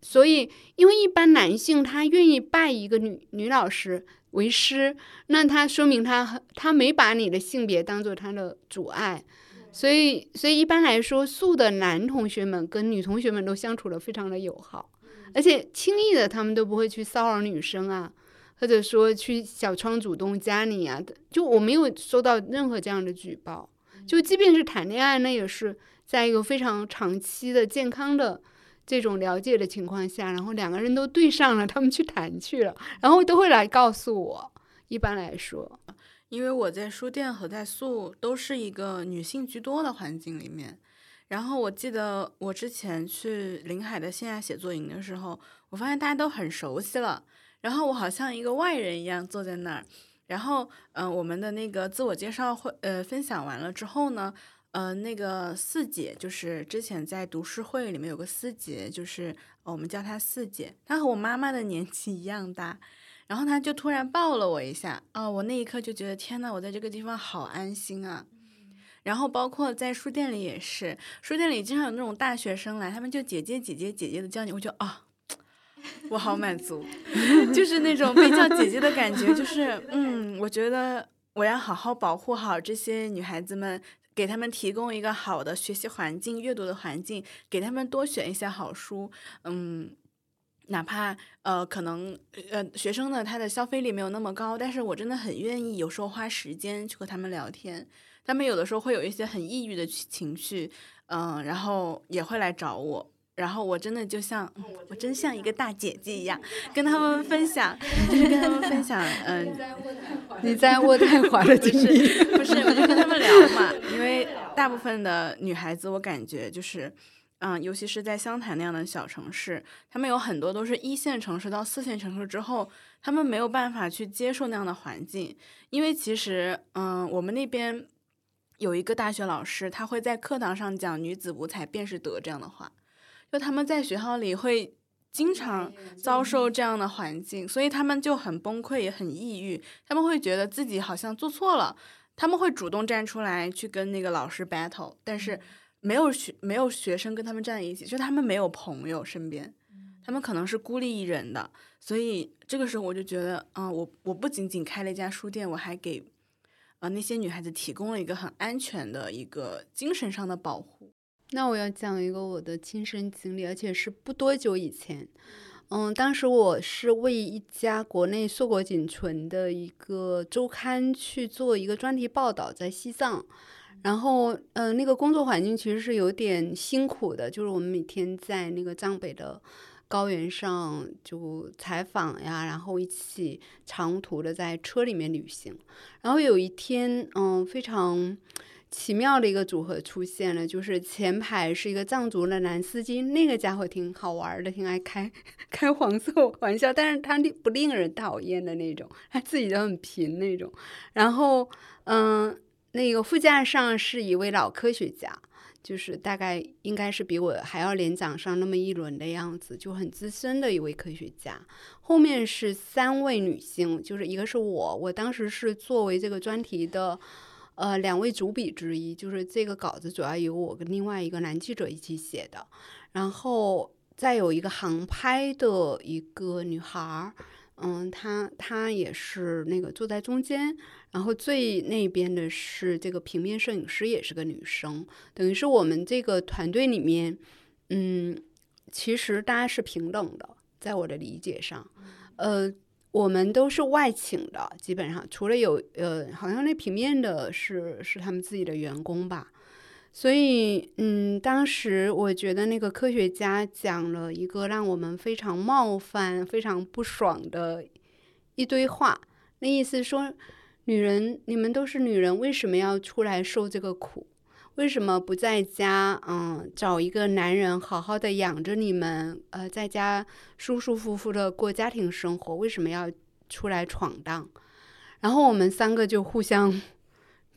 所以因为一般男性他愿意拜一个女女老师为师，那他说明他他没把你的性别当做他的阻碍，所以所以一般来说素的男同学们跟女同学们都相处的非常的友好。而且轻易的，他们都不会去骚扰女生啊，或者说去小窗主动加你啊，就我没有收到任何这样的举报。就即便是谈恋爱，那也是在一个非常长期的健康的这种了解的情况下，然后两个人都对上了，他们去谈去了，然后都会来告诉我。一般来说，因为我在书店和在宿都是一个女性居多的环境里面。然后我记得我之前去临海的线下写作营的时候，我发现大家都很熟悉了。然后我好像一个外人一样坐在那儿。然后，嗯，我们的那个自我介绍会，呃，分享完了之后呢，呃，那个四姐就是之前在读书会里面有个四姐，就是我们叫她四姐，她和我妈妈的年纪一样大。然后她就突然抱了我一下，啊，我那一刻就觉得天呐，我在这个地方好安心啊。然后包括在书店里也是，书店里经常有那种大学生来，他们就姐姐姐姐姐姐的叫你，我就啊，我好满足，就是那种被叫姐姐的感觉，就是嗯，我觉得我要好好保护好这些女孩子们，给他们提供一个好的学习环境、阅读的环境，给他们多选一些好书，嗯，哪怕呃可能呃学生呢他的消费力没有那么高，但是我真的很愿意有时候花时间去和他们聊天。他们有的时候会有一些很抑郁的情绪，嗯，然后也会来找我，然后我真的就像我真像一个大姐姐一样，跟他们分享，就是跟他们分享，嗯，你在渥太华的经历，不是，我就跟他们聊嘛，因为大部分的女孩子，我感觉就是，嗯，尤其是在湘潭那样的小城市，他们有很多都是一线城市到四线城市之后，他们没有办法去接受那样的环境，因为其实，嗯，我们那边。有一个大学老师，他会在课堂上讲“女子无才便是德”这样的话，就他们在学校里会经常遭受这样的环境，所以他们就很崩溃，也很抑郁。他们会觉得自己好像做错了，他们会主动站出来去跟那个老师 battle，但是没有学没有学生跟他们站在一起，就他们没有朋友身边，他们可能是孤立一人的。所以这个时候我就觉得，啊，我我不仅仅开了一家书店，我还给。啊，那些女孩子提供了一个很安全的一个精神上的保护。那我要讲一个我的亲身经历，而且是不多久以前。嗯，当时我是为一家国内硕果仅存的一个周刊去做一个专题报道，在西藏。然后，嗯，那个工作环境其实是有点辛苦的，就是我们每天在那个藏北的。高原上就采访呀，然后一起长途的在车里面旅行。然后有一天，嗯，非常奇妙的一个组合出现了，就是前排是一个藏族的男司机，那个家伙挺好玩的，挺爱开 开黄色玩笑，但是他不令人讨厌的那种，他自己都很贫那种。然后，嗯，那个副驾上是一位老科学家。就是大概应该是比我还要年长上那么一轮的样子，就很资深的一位科学家。后面是三位女性，就是一个是我，我当时是作为这个专题的，呃两位主笔之一，就是这个稿子主要由我跟另外一个男记者一起写的，然后再有一个航拍的一个女孩儿。嗯，她她也是那个坐在中间，然后最那边的是这个平面摄影师，也是个女生，等于是我们这个团队里面，嗯，其实大家是平等的，在我的理解上，呃，我们都是外请的，基本上除了有呃，好像那平面的是是他们自己的员工吧。所以，嗯，当时我觉得那个科学家讲了一个让我们非常冒犯、非常不爽的一堆话。那意思说，女人，你们都是女人，为什么要出来受这个苦？为什么不在家，嗯，找一个男人好好的养着你们，呃，在家舒舒服服的过家庭生活？为什么要出来闯荡？然后我们三个就互相。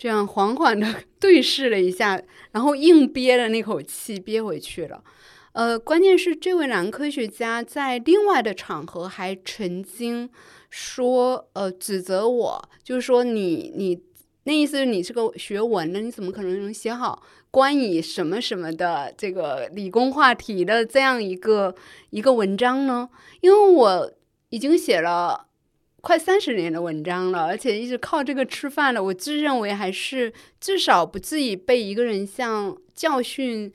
这样缓缓的对视了一下，然后硬憋了那口气憋回去了。呃，关键是这位男科学家在另外的场合还曾经说，呃，指责我，就是说你你那意思是你是个学文的，你怎么可能能写好关于什么什么的这个理工话题的这样一个一个文章呢？因为我已经写了。快三十年的文章了，而且一直靠这个吃饭了。我自认为还是至少不至于被一个人像教训，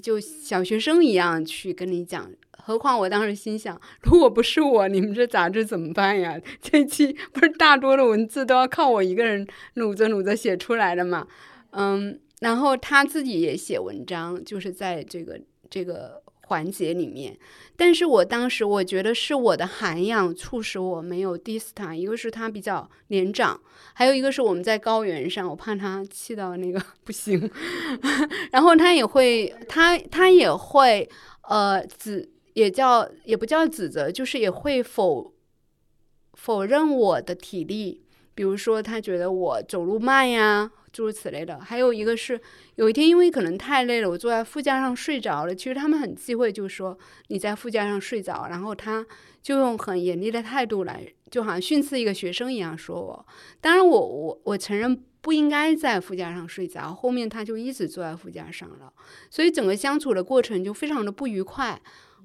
就小学生一样去跟你讲。何况我当时心想，如果不是我，你们这杂志怎么办呀？这期不是大多的文字都要靠我一个人努着努着写出来的嘛？嗯，然后他自己也写文章，就是在这个这个。环节里面，但是我当时我觉得是我的涵养促使我没有 diss 他，一个是他比较年长，还有一个是我们在高原上，我怕他气到那个不行，然后他也会，他他也会，呃，指也叫也不叫指责，就是也会否否认我的体力，比如说他觉得我走路慢呀。诸如此类的，还有一个是有一天因为可能太累了，我坐在副驾上睡着了。其实他们很忌讳，就是说你在副驾上睡着，然后他就用很严厉的态度来，就好像训斥一个学生一样说我。当然，我我我承认不应该在副驾上睡着。后面他就一直坐在副驾上了，所以整个相处的过程就非常的不愉快。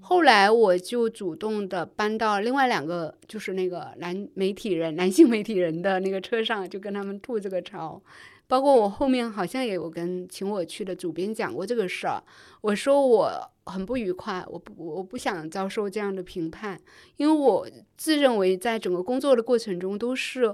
后来我就主动的搬到另外两个，就是那个男媒体人、男性媒体人的那个车上，就跟他们吐这个槽。包括我后面好像也有跟请我去的主编讲过这个事儿，我说我很不愉快，我不我不想遭受这样的评判，因为我自认为在整个工作的过程中都是，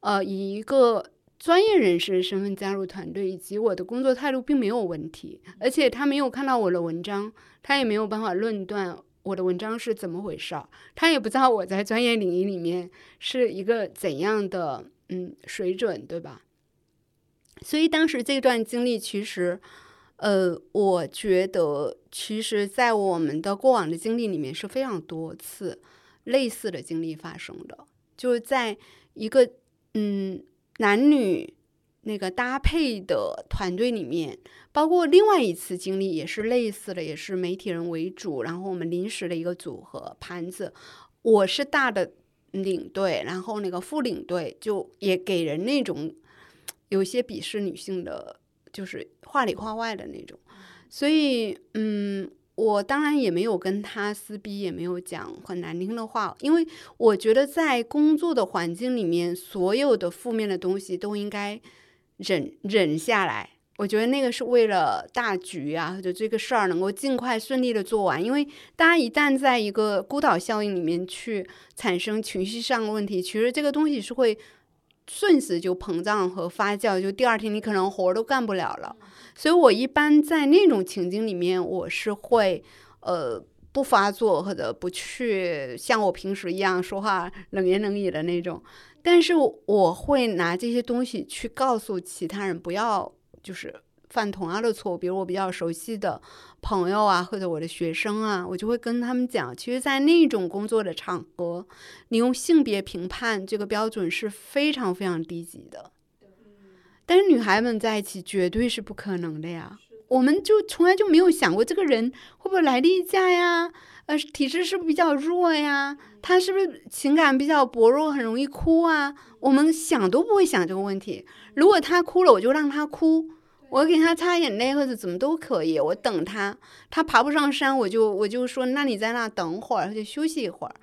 呃，以一个专业人士的身份加入团队，以及我的工作态度并没有问题，而且他没有看到我的文章，他也没有办法论断我的文章是怎么回事，他也不知道我在专业领域里面是一个怎样的嗯水准，对吧？所以当时这段经历，其实，呃，我觉得，其实，在我们的过往的经历里面是非常多次类似的经历发生的，就是在一个嗯男女那个搭配的团队里面，包括另外一次经历也是类似的，也是媒体人为主，然后我们临时的一个组合盘子，我是大的领队，然后那个副领队就也给人那种。有些鄙视女性的，就是话里话外的那种，所以，嗯，我当然也没有跟他撕逼，也没有讲很难听的话，因为我觉得在工作的环境里面，所有的负面的东西都应该忍忍下来。我觉得那个是为了大局啊，或者这个事儿能够尽快顺利的做完。因为大家一旦在一个孤岛效应里面去产生情绪上的问题，其实这个东西是会。瞬时就膨胀和发酵，就第二天你可能活都干不了了。所以我一般在那种情境里面，我是会呃不发作或者不去像我平时一样说话冷言冷语的那种。但是我会拿这些东西去告诉其他人，不要就是。犯同样的错误，比如我比较熟悉的朋友啊，或者我的学生啊，我就会跟他们讲，其实，在那种工作的场合，你用性别评判这个标准是非常非常低级的。但是女孩们在一起绝对是不可能的呀。我们就从来就没有想过这个人会不会来例假呀？呃，体质是不是比较弱呀？他是不是情感比较薄弱，很容易哭啊？我们想都不会想这个问题。如果他哭了，我就让他哭，我给他擦眼泪或者怎么都可以。我等他，他爬不上山，我就我就说，那你在那等会儿，他就休息一会儿。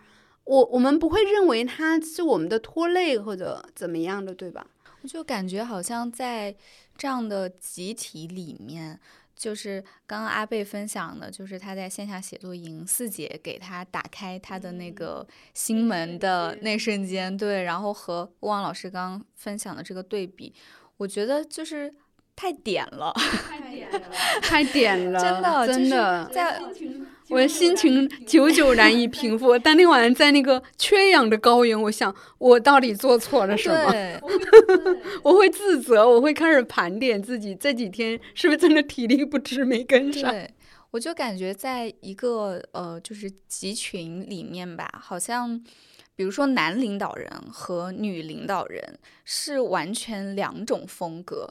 我我们不会认为他是我们的拖累或者怎么样的，对吧？我就感觉好像在这样的集体里面。就是刚刚阿贝分享的，就是他在线下写作营，四姐给他打开他的那个心门的那瞬间，对，然后和汪老师刚刚分享的这个对比，我觉得就是太点了，太点了，太点了，真的真的在。我的心情久久难以平复。当天晚上在那个缺氧的高原，我想我到底做错了什么？我会自责，我会开始盘点自己这几天是不是真的体力不支没跟上。对，我就感觉在一个呃，就是集群里面吧，好像比如说男领导人和女领导人是完全两种风格。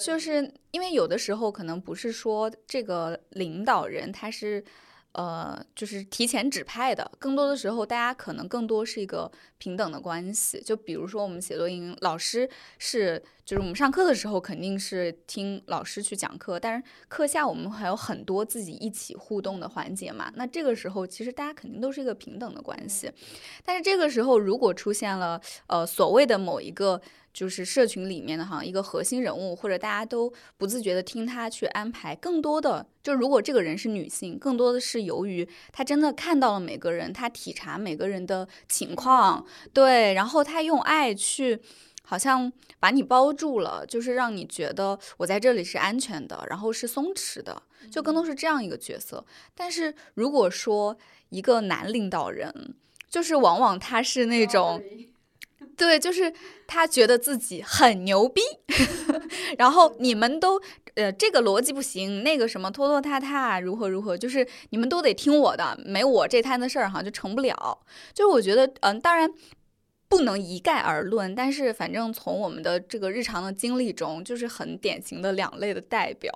就是因为有的时候可能不是说这个领导人他是。呃，就是提前指派的，更多的时候，大家可能更多是一个平等的关系。就比如说，我们写作营老师是，就是我们上课的时候肯定是听老师去讲课，但是课下我们还有很多自己一起互动的环节嘛。那这个时候，其实大家肯定都是一个平等的关系。但是这个时候，如果出现了呃所谓的某一个。就是社群里面的哈一个核心人物，或者大家都不自觉的听他去安排，更多的就如果这个人是女性，更多的是由于他真的看到了每个人，他体察每个人的情况，对，然后他用爱去，好像把你包住了，就是让你觉得我在这里是安全的，然后是松弛的，就更多是这样一个角色。但是如果说一个男领导人，就是往往他是那种。对，就是他觉得自己很牛逼，然后你们都呃这个逻辑不行，那个什么拖拖沓沓如何如何，就是你们都得听我的，没我这摊子事儿哈就成不了。就是我觉得嗯，当然不能一概而论，但是反正从我们的这个日常的经历中，就是很典型的两类的代表。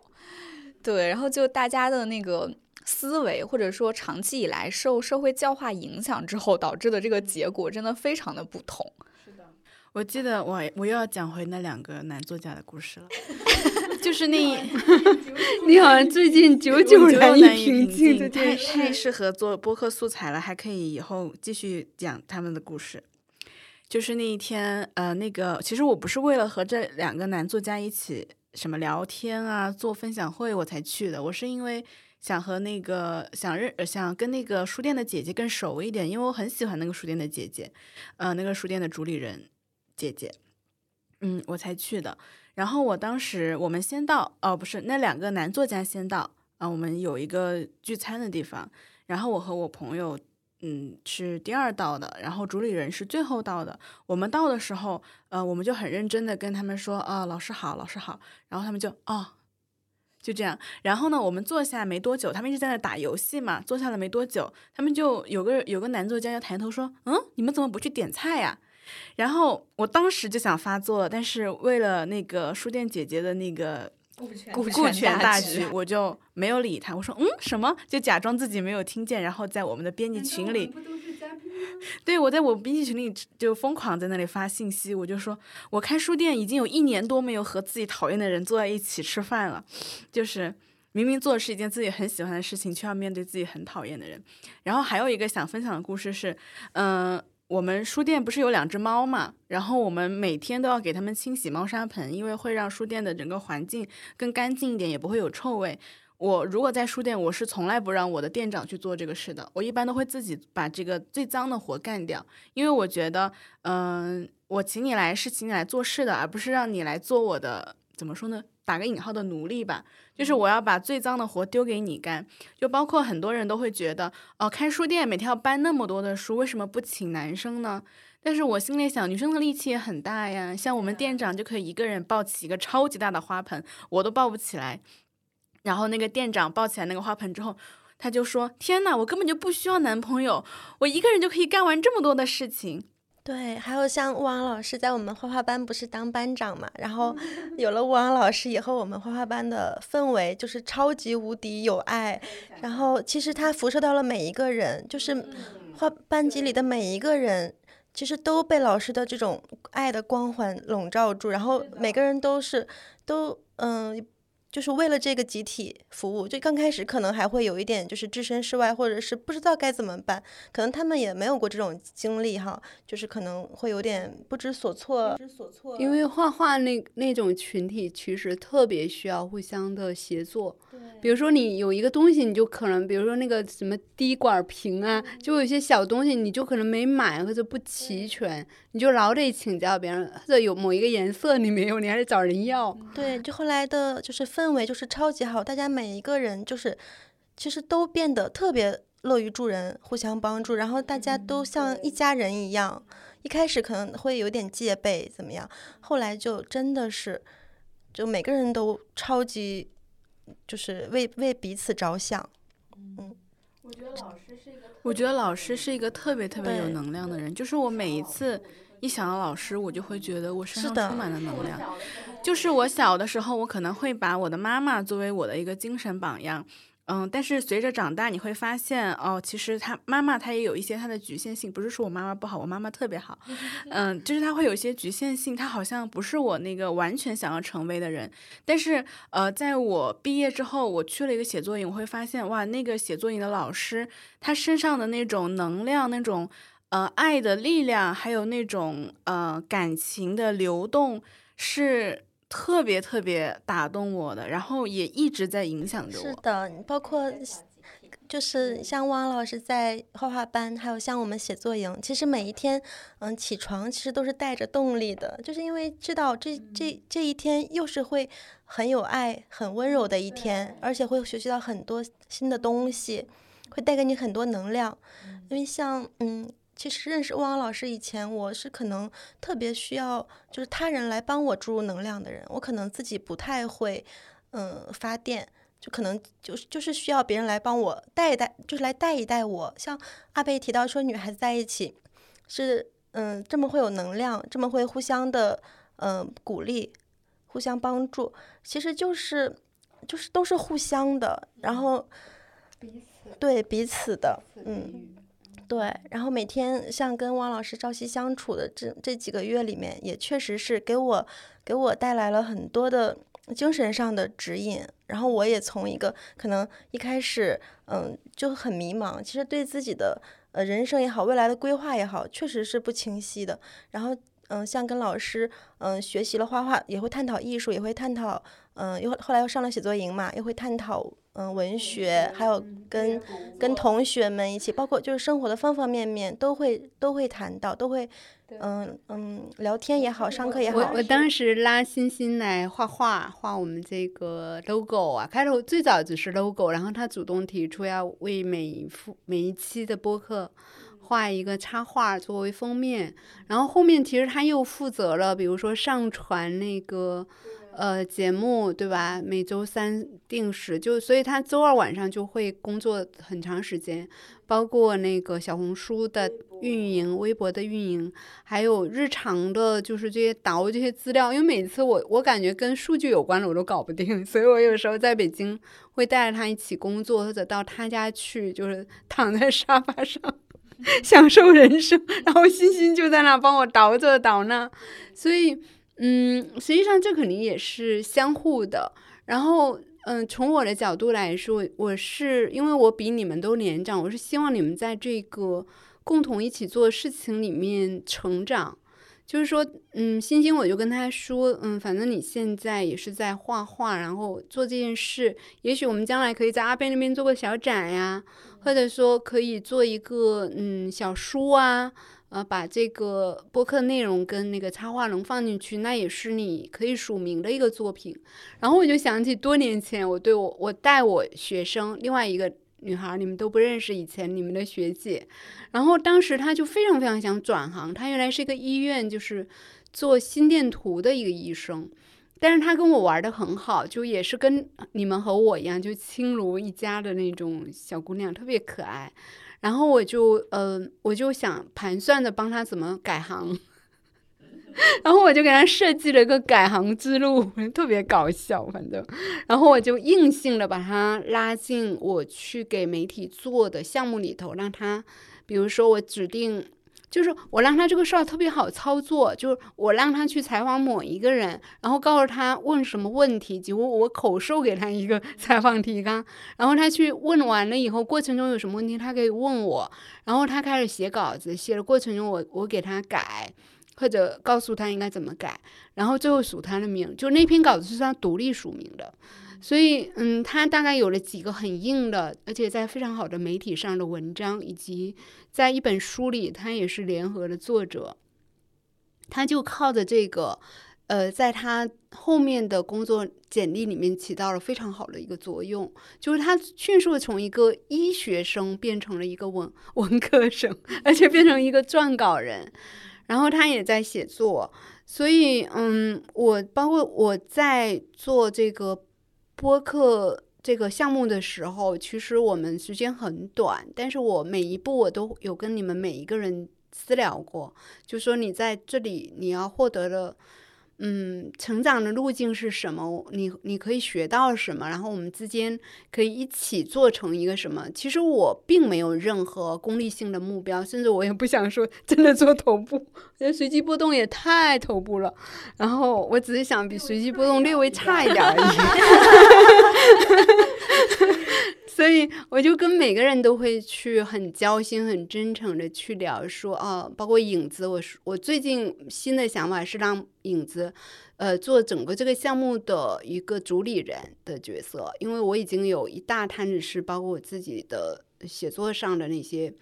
对，然后就大家的那个思维，或者说长期以来受社会教化影响之后导致的这个结果，真的非常的不同。我记得我我又要讲回那两个男作家的故事了，就是那，你好像最近 久久难以平静，太太适合做播客素材了，还可以以后继续讲他们的故事。就是那一天，呃，那个其实我不是为了和这两个男作家一起什么聊天啊，做分享会我才去的，我是因为想和那个想认想跟那个书店的姐姐更熟一点，因为我很喜欢那个书店的姐姐，呃，那个书店的主理人。姐姐，嗯，我才去的。然后我当时我们先到，哦，不是那两个男作家先到啊。我们有一个聚餐的地方，然后我和我朋友，嗯，是第二到的，然后主理人是最后到的。我们到的时候，呃，我们就很认真的跟他们说，啊，老师好，老师好。然后他们就，哦，就这样。然后呢，我们坐下没多久，他们一直在那打游戏嘛。坐下了没多久，他们就有个有个男作家要抬头说，嗯，你们怎么不去点菜呀？然后我当时就想发作了，但是为了那个书店姐姐的那个顾全大局，我就没有理他。我说嗯什么？就假装自己没有听见，然后在我们的编辑群里，对我在我编辑群里就疯狂在那里发信息。我就说我开书店已经有一年多没有和自己讨厌的人坐在一起吃饭了，就是明明做的是一件自己很喜欢的事情，却要面对自己很讨厌的人。然后还有一个想分享的故事是，嗯。我们书店不是有两只猫嘛？然后我们每天都要给它们清洗猫砂盆，因为会让书店的整个环境更干净一点，也不会有臭味。我如果在书店，我是从来不让我的店长去做这个事的，我一般都会自己把这个最脏的活干掉，因为我觉得，嗯，我请你来是请你来做事的，而不是让你来做我的，怎么说呢？打个引号的奴隶吧，就是我要把最脏的活丢给你干，就包括很多人都会觉得，哦，开书店每天要搬那么多的书，为什么不请男生呢？但是我心里想，女生的力气也很大呀，像我们店长就可以一个人抱起一个超级大的花盆，我都抱不起来。然后那个店长抱起来那个花盆之后，他就说：“天呐，我根本就不需要男朋友，我一个人就可以干完这么多的事情。”对，还有像乌昂老师在我们画画班不是当班长嘛，然后 有了乌昂老师以后，我们画画班的氛围就是超级无敌有爱，然后其实他辐射到了每一个人，就是画班级里的每一个人，其实都被老师的这种爱的光环笼罩住，然后每个人都是都嗯。就是为了这个集体服务，就刚开始可能还会有一点就是置身事外，或者是不知道该怎么办，可能他们也没有过这种经历哈，就是可能会有点不知所措知所措。因为画画那那种群体其实特别需要互相的协作。比如说你有一个东西，你就可能，比如说那个什么滴管瓶啊，就有一些小东西，你就可能没买或者不齐全，你就老得请教别人，或者有某一个颜色你没有，你还得找人要。对，就后来的就是氛围就是超级好，大家每一个人就是其实都变得特别乐于助人，互相帮助，然后大家都像一家人一样。一开始可能会有点戒备，怎么样？后来就真的是，就每个人都超级。就是为为彼此着想，嗯，我觉得老师是一个，我觉得老师是一个特别特别有能量的人。就是我每一次一想到老师，我就会觉得我身上充满了能量。就是我小的时候，我可能会把我的妈妈作为我的一个精神榜样。嗯，但是随着长大，你会发现哦，其实他妈妈她也有一些她的局限性，不是说我妈妈不好，我妈妈特别好，嗯，就是她会有一些局限性，她好像不是我那个完全想要成为的人。但是呃，在我毕业之后，我去了一个写作营，我会发现哇，那个写作营的老师，他身上的那种能量，那种呃爱的力量，还有那种呃感情的流动是。特别特别打动我的，然后也一直在影响着我。是的，包括就是像汪老师在画画班，还有像我们写作营，其实每一天，嗯，起床其实都是带着动力的，就是因为知道这这这一天又是会很有爱、很温柔的一天，而且会学习到很多新的东西，会带给你很多能量。因为像嗯。其实认识汪老师以前，我是可能特别需要就是他人来帮我注入能量的人。我可能自己不太会，嗯，发电，就可能就是就是需要别人来帮我带一带，就是来带一带我。像阿贝提到说，女孩子在一起是嗯这么会有能量，这么会互相的嗯鼓励，互相帮助，其实就是就是都是互相的，然后彼此对彼此的嗯。对，然后每天像跟汪老师朝夕相处的这这几个月里面，也确实是给我给我带来了很多的精神上的指引。然后我也从一个可能一开始嗯就很迷茫，其实对自己的呃人生也好，未来的规划也好，确实是不清晰的。然后嗯，像跟老师嗯学习了画画，也会探讨艺术，也会探讨嗯，又后来又上了写作营嘛，又会探讨。嗯，文学还有跟跟同学们一起，包括就是生活的方方面面，都会都会谈到，都会嗯嗯聊天也好，上课也好。我我当时拉欣欣来画画，画我们这个 logo 啊，开头最早只是 logo，然后他主动提出要为每一幅每一期的播客画一个插画作为封面，然后后面其实他又负责了，比如说上传那个。呃，节目对吧？每周三定时，就所以他周二晚上就会工作很长时间，包括那个小红书的运营、微博的运营，还有日常的，就是这些导这些资料。因为每次我我感觉跟数据有关的我都搞不定，所以我有时候在北京会带着他一起工作，或者到他家去，就是躺在沙发上 享受人生，然后欣欣就在那帮我导这导那，所以。嗯，实际上这肯定也是相互的。然后，嗯，从我的角度来说，我是因为我比你们都年长，我是希望你们在这个共同一起做事情里面成长。就是说，嗯，星星，我就跟他说，嗯，反正你现在也是在画画，然后做这件事，也许我们将来可以在阿贝那边做个小展呀，或者说可以做一个嗯小书啊。呃，把这个播客内容跟那个插画能放进去，那也是你可以署名的一个作品。然后我就想起多年前我对我我带我学生另外一个女孩，你们都不认识，以前你们的学姐。然后当时她就非常非常想转行，她原来是一个医院就是做心电图的一个医生，但是她跟我玩的很好，就也是跟你们和我一样，就亲如一家的那种小姑娘，特别可爱。然后我就呃，我就想盘算着帮他怎么改行，然后我就给他设计了一个改行之路，特别搞笑，反正，然后我就硬性的把他拉进我去给媒体做的项目里头，让他，比如说我指定。就是我让他这个事儿特别好操作，就是我让他去采访某一个人，然后告诉他问什么问题，结果我口授给他一个 采访提纲，然后他去问完了以后，过程中有什么问题他可以问我，然后他开始写稿子，写的过程中我我给他改，或者告诉他应该怎么改，然后最后署他的名，就那篇稿子是他独立署名的。所以，嗯，他大概有了几个很硬的，而且在非常好的媒体上的文章，以及在一本书里，他也是联合的作者。他就靠着这个，呃，在他后面的工作简历里面起到了非常好的一个作用，就是他迅速从一个医学生变成了一个文 文科生，而且变成一个撰稿人。然后他也在写作，所以，嗯，我包括我在做这个。播客这个项目的时候，其实我们时间很短，但是我每一步我都有跟你们每一个人私聊过，就说你在这里你要获得了。嗯，成长的路径是什么？你你可以学到什么？然后我们之间可以一起做成一个什么？其实我并没有任何功利性的目标，甚至我也不想说真的做头部，觉得随机波动也太头部了。然后我只是想比随机波动略微差一点而已。所以我就跟每个人都会去很交心、很真诚的去聊，说哦，包括影子，我我最近新的想法是让影子，呃，做整个这个项目的一个主理人的角色，因为我已经有一大摊子事，包括我自己的写作上的那些。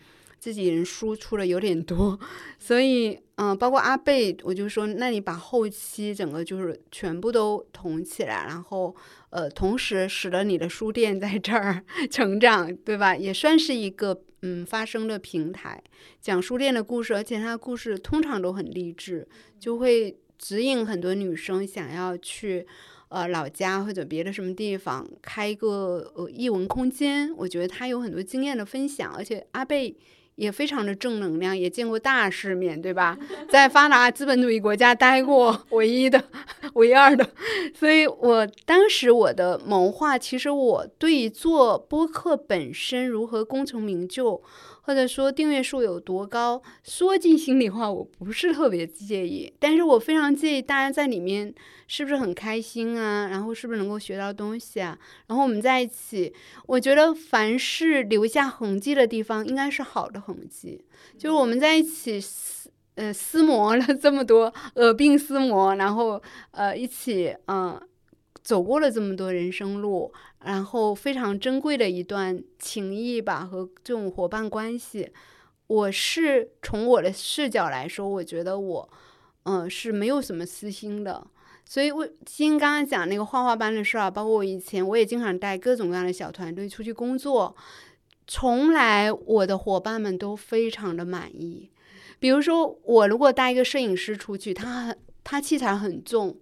自己人输出的有点多，所以嗯，包括阿贝，我就说，那你把后期整个就是全部都统起来，然后呃，同时使得你的书店在这儿 成长，对吧？也算是一个嗯发声的平台，讲书店的故事，而且它的故事通常都很励志，就会指引很多女生想要去呃老家或者别的什么地方开一个呃译文空间。我觉得他有很多经验的分享，而且阿贝。也非常的正能量，也见过大世面对吧？在发达资本主义国家待过，唯一的、唯二的。所以我当时我的谋划，其实我对做播客本身如何功成名就。或者说订阅数有多高？说句心里话，我不是特别介意，但是我非常介意大家在里面是不是很开心啊？然后是不是能够学到东西啊？然后我们在一起，我觉得凡是留下痕迹的地方，应该是好的痕迹。就是我们在一起撕呃撕磨了这么多，耳鬓厮磨，然后呃一起嗯。走过了这么多人生路，然后非常珍贵的一段情谊吧，和这种伙伴关系，我是从我的视角来说，我觉得我，嗯，是没有什么私心的。所以，我今刚刚讲那个画画班的事儿，包括我以前我也经常带各种各样的小团队出去工作，从来我的伙伴们都非常的满意。比如说，我如果带一个摄影师出去，他很他器材很重。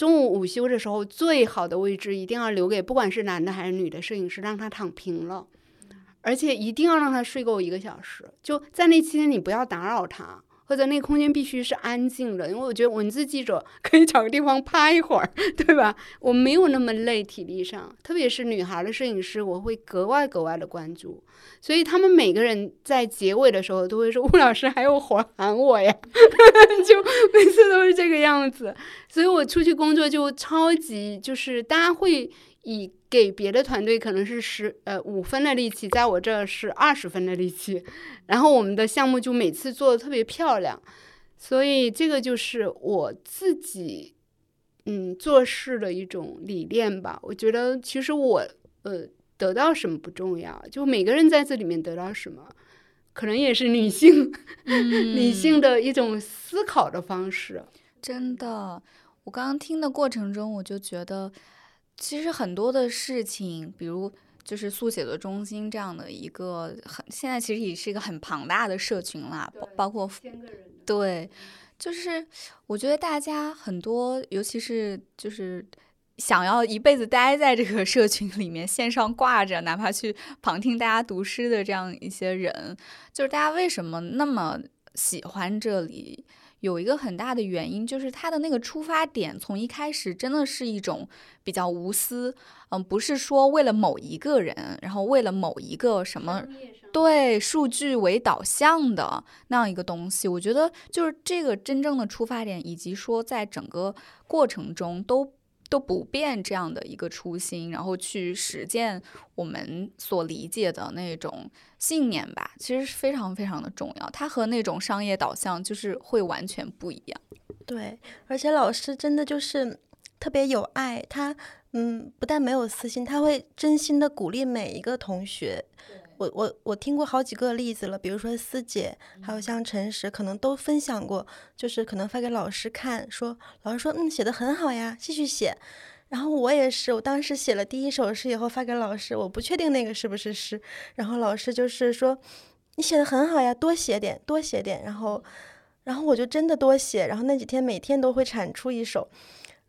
中午午休的时候，最好的位置一定要留给不管是男的还是女的摄影师，让他躺平了，而且一定要让他睡够一个小时。就在那期间，你不要打扰他。或者那个空间必须是安静的，因为我觉得文字记者 可以找个地方趴一会儿，对吧？我没有那么累，体力上，特别是女孩的摄影师，我会格外格外的关注。所以他们每个人在结尾的时候都会说：“ 吴老师还有活喊我呀！” 就每次都是这个样子。所以我出去工作就超级，就是大家会以。给别的团队可能是十呃五分的力气，在我这是二十分的力气，然后我们的项目就每次做的特别漂亮，所以这个就是我自己嗯做事的一种理念吧。我觉得其实我呃得到什么不重要，就每个人在这里面得到什么，可能也是女性 女性的一种思考的方式。真的，我刚刚听的过程中，我就觉得。其实很多的事情，比如就是速写的中心这样的一个很，现在其实也是一个很庞大的社群啦，包包括对，就是我觉得大家很多，尤其是就是想要一辈子待在这个社群里面，线上挂着，哪怕去旁听大家读诗的这样一些人，就是大家为什么那么喜欢这里？有一个很大的原因，就是他的那个出发点，从一开始真的是一种比较无私，嗯，不是说为了某一个人，然后为了某一个什么。对数据为导向的那样一个东西，我觉得就是这个真正的出发点，以及说在整个过程中都都不变这样的一个初心，然后去实践我们所理解的那种信念吧，其实是非常非常的重要。它和那种商业导向就是会完全不一样。对，而且老师真的就是特别有爱，他嗯，不但没有私心，他会真心的鼓励每一个同学。我我我听过好几个例子了，比如说思姐，还有像陈实，可能都分享过，就是可能发给老师看，说老师说嗯写的很好呀，继续写。然后我也是，我当时写了第一首诗以后发给老师，我不确定那个是不是诗，然后老师就是说你写的很好呀，多写点，多写点。然后然后我就真的多写，然后那几天每天都会产出一首，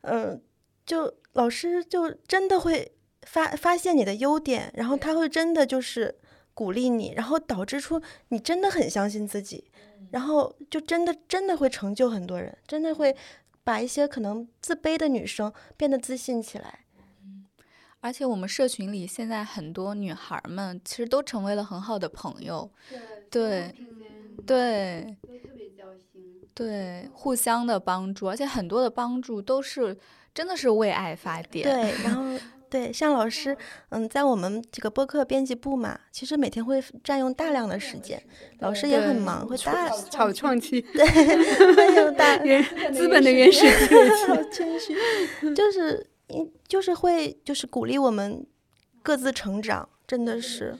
嗯，就老师就真的会发发现你的优点，然后他会真的就是。鼓励你，然后导致出你真的很相信自己，然后就真的真的会成就很多人，真的会把一些可能自卑的女生变得自信起来。而且我们社群里现在很多女孩们其实都成为了很好的朋友，对对，对，互相的帮助，而且很多的帮助都是真的是为爱发电。对，然后。对，像老师，嗯，在我们这个播客编辑部嘛，其实每天会占用大量的时间，老师也很忙，会大炒创期，对，会有大原资本的原始好谦虚，就是，就是会，就是鼓励我们各自成长，真的是，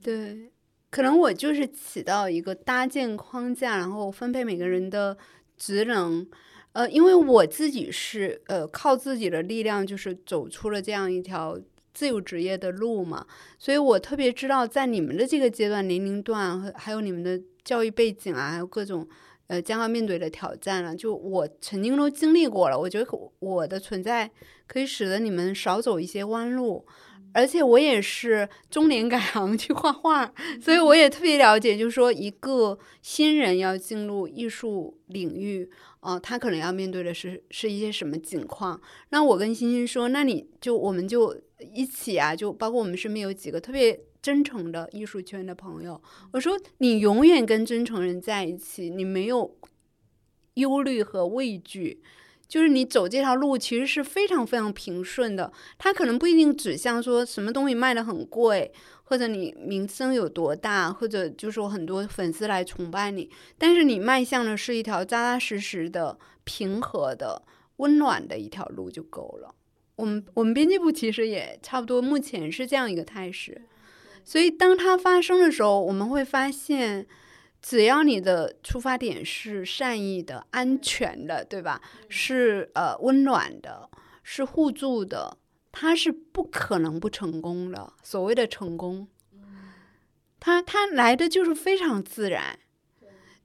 对，可能我就是起到一个搭建框架，然后分配每个人的职能。呃，因为我自己是呃靠自己的力量，就是走出了这样一条自由职业的路嘛，所以我特别知道，在你们的这个阶段年龄段还有你们的教育背景啊，还有各种呃将要面对的挑战了，就我曾经都经历过了。我觉得我的存在可以使得你们少走一些弯路，而且我也是中年改行去画画，所以我也特别了解，就是说一个新人要进入艺术领域。哦，他可能要面对的是是一些什么情况？那我跟欣欣说，那你就我们就一起啊，就包括我们身边有几个特别真诚的艺术圈的朋友，我说你永远跟真诚人在一起，你没有忧虑和畏惧，就是你走这条路其实是非常非常平顺的。它可能不一定指向说什么东西卖的很贵。或者你名声有多大，或者就是说很多粉丝来崇拜你，但是你迈向的是一条扎扎实实的、平和的、温暖的一条路就够了。我们我们编辑部其实也差不多，目前是这样一个态势。所以当它发生的时候，我们会发现，只要你的出发点是善意的、安全的，对吧？是呃温暖的，是互助的。他是不可能不成功的。所谓的成功，他他来的就是非常自然。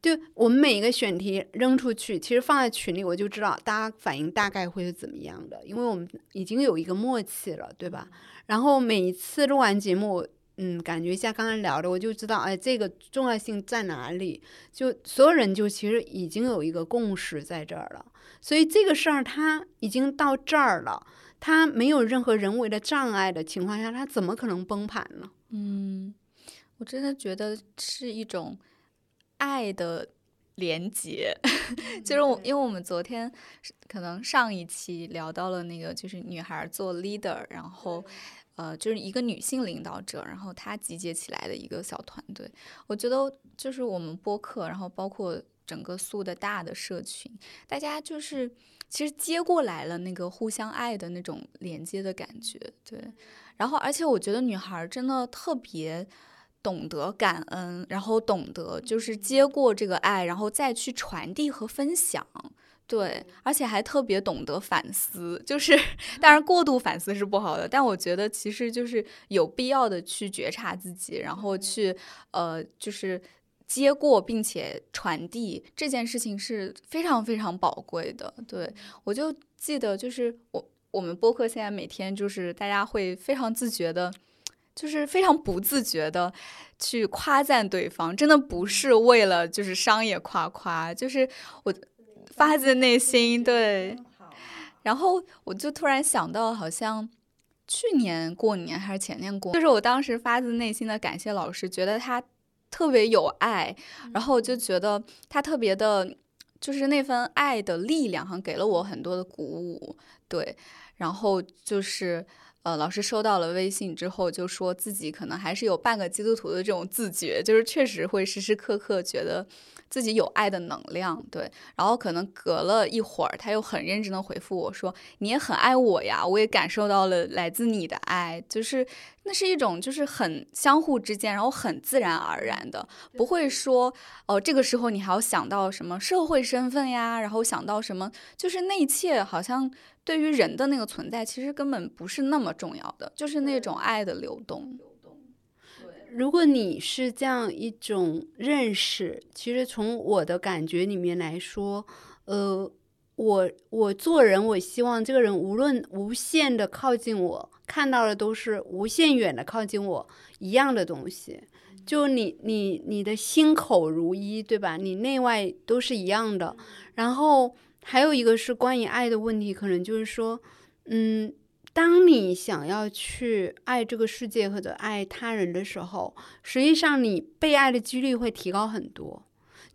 就我们每一个选题扔出去，其实放在群里，我就知道大家反应大概会是怎么样的，因为我们已经有一个默契了，对吧？然后每一次录完节目，嗯，感觉一下刚才聊的，我就知道，哎，这个重要性在哪里？就所有人就其实已经有一个共识在这儿了，所以这个事儿它已经到这儿了。它没有任何人为的障碍的情况下，它怎么可能崩盘呢？嗯，我真的觉得是一种爱的连接，就是我，因为我们昨天可能上一期聊到了那个，就是女孩做 leader，然后呃，就是一个女性领导者，然后她集结起来的一个小团队。我觉得就是我们播客，然后包括整个素的大的社群，大家就是。其实接过来了那个互相爱的那种连接的感觉，对。然后，而且我觉得女孩真的特别懂得感恩，然后懂得就是接过这个爱，然后再去传递和分享，对。而且还特别懂得反思，就是当然过度反思是不好的，但我觉得其实就是有必要的去觉察自己，然后去呃就是。接过并且传递这件事情是非常非常宝贵的。对我就记得，就是我我们播客现在每天就是大家会非常自觉的，就是非常不自觉的去夸赞对方，真的不是为了就是商业夸夸，就是我发自内心对。然后我就突然想到，好像去年过年还是前年过，就是我当时发自内心的感谢老师，觉得他特别有爱，然后我就觉得他特别的，就是那份爱的力量，好像，给了我很多的鼓舞，对。然后就是，呃，老师收到了微信之后，就说自己可能还是有半个基督徒的这种自觉，就是确实会时时刻刻觉得。自己有爱的能量，对，然后可能隔了一会儿，他又很认真的回复我说：“你也很爱我呀，我也感受到了来自你的爱，就是那是一种就是很相互之间，然后很自然而然的，不会说哦，这个时候你还要想到什么社会身份呀，然后想到什么，就是那一切好像对于人的那个存在，其实根本不是那么重要的，就是那种爱的流动。”如果你是这样一种认识，其实从我的感觉里面来说，呃，我我做人，我希望这个人无论无限的靠近我，看到的都是无限远的靠近我一样的东西。就你你你的心口如一，对吧？你内外都是一样的。然后还有一个是关于爱的问题，可能就是说，嗯。当你想要去爱这个世界或者爱他人的时候，实际上你被爱的几率会提高很多。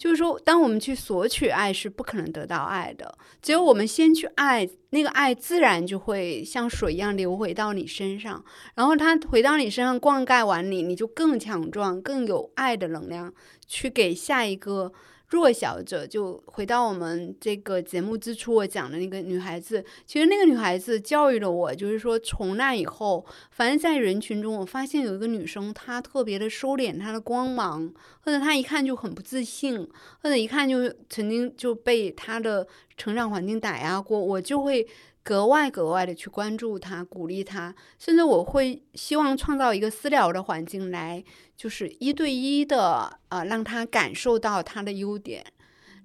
就是说，当我们去索取爱，是不可能得到爱的。只有我们先去爱，那个爱自然就会像水一样流回到你身上，然后它回到你身上灌溉完你，你就更强壮、更有爱的能量去给下一个。弱小者就回到我们这个节目之初，我讲的那个女孩子，其实那个女孩子教育了我，就是说从那以后，凡是在人群中，我发现有一个女生，她特别的收敛她的光芒，或者她一看就很不自信，或者一看就曾经就被她的成长环境打压过，我就会。格外格外的去关注他，鼓励他，甚至我会希望创造一个私聊的环境，来就是一对一的啊，让他感受到他的优点。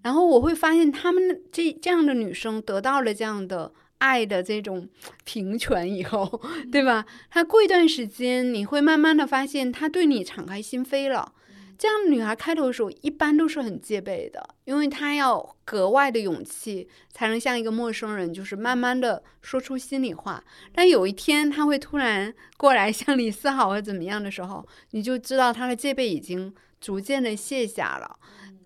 然后我会发现，他们这这样的女生得到了这样的爱的这种 平权以后，对吧？她过一段时间，你会慢慢的发现，她对你敞开心扉了。这样女孩开头的时候一般都是很戒备的，因为她要格外的勇气才能像一个陌生人，就是慢慢的说出心里话。但有一天她会突然过来向你示好或怎么样的时候，你就知道她的戒备已经逐渐的卸下了。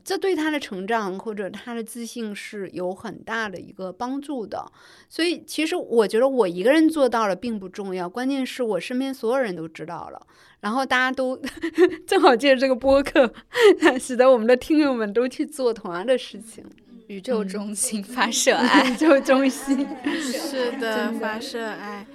这对他的成长或者他的自信是有很大的一个帮助的，所以其实我觉得我一个人做到了并不重要，关键是我身边所有人都知道了，然后大家都 正好借着这个播客，使得我们的听友们都去做同样的事情。宇宙中心发射爱，宇宙中心是的，发射爱。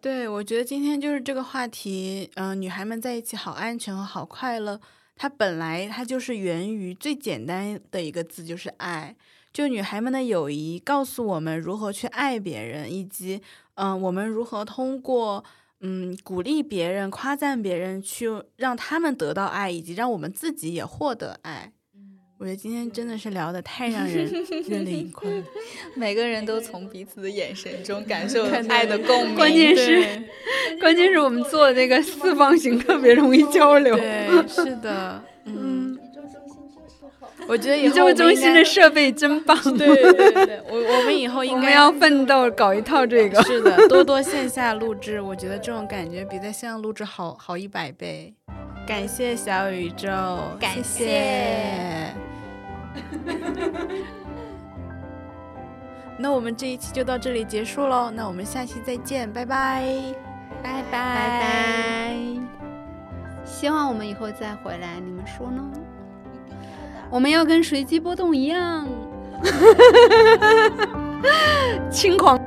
对，我觉得今天就是这个话题，嗯，女孩们在一起好安全和好快乐。它本来它就是源于最简单的一个字，就是爱。就女孩们的友谊告诉我们如何去爱别人，以及嗯，我们如何通过嗯鼓励别人、夸赞别人，去让他们得到爱，以及让我们自己也获得爱。我觉得今天真的是聊的太让人热泪盈眶了，每个人都从彼此的眼神中感受爱的共鸣。关键是，关键是我们做那个四方形特别容易交流。对，是的，嗯。我觉得宇宙中心的设备真棒。对对对，我我们以后应该要奋斗搞一套这个。是的，多多线下录制，我觉得这种感觉比在线上录制好好一百倍。感谢小宇宙，感谢。那我们这一期就到这里结束喽，那我们下期再见，拜拜，拜拜拜拜。希望我们以后再回来，你们说呢？我们要跟随机波动一样，轻狂。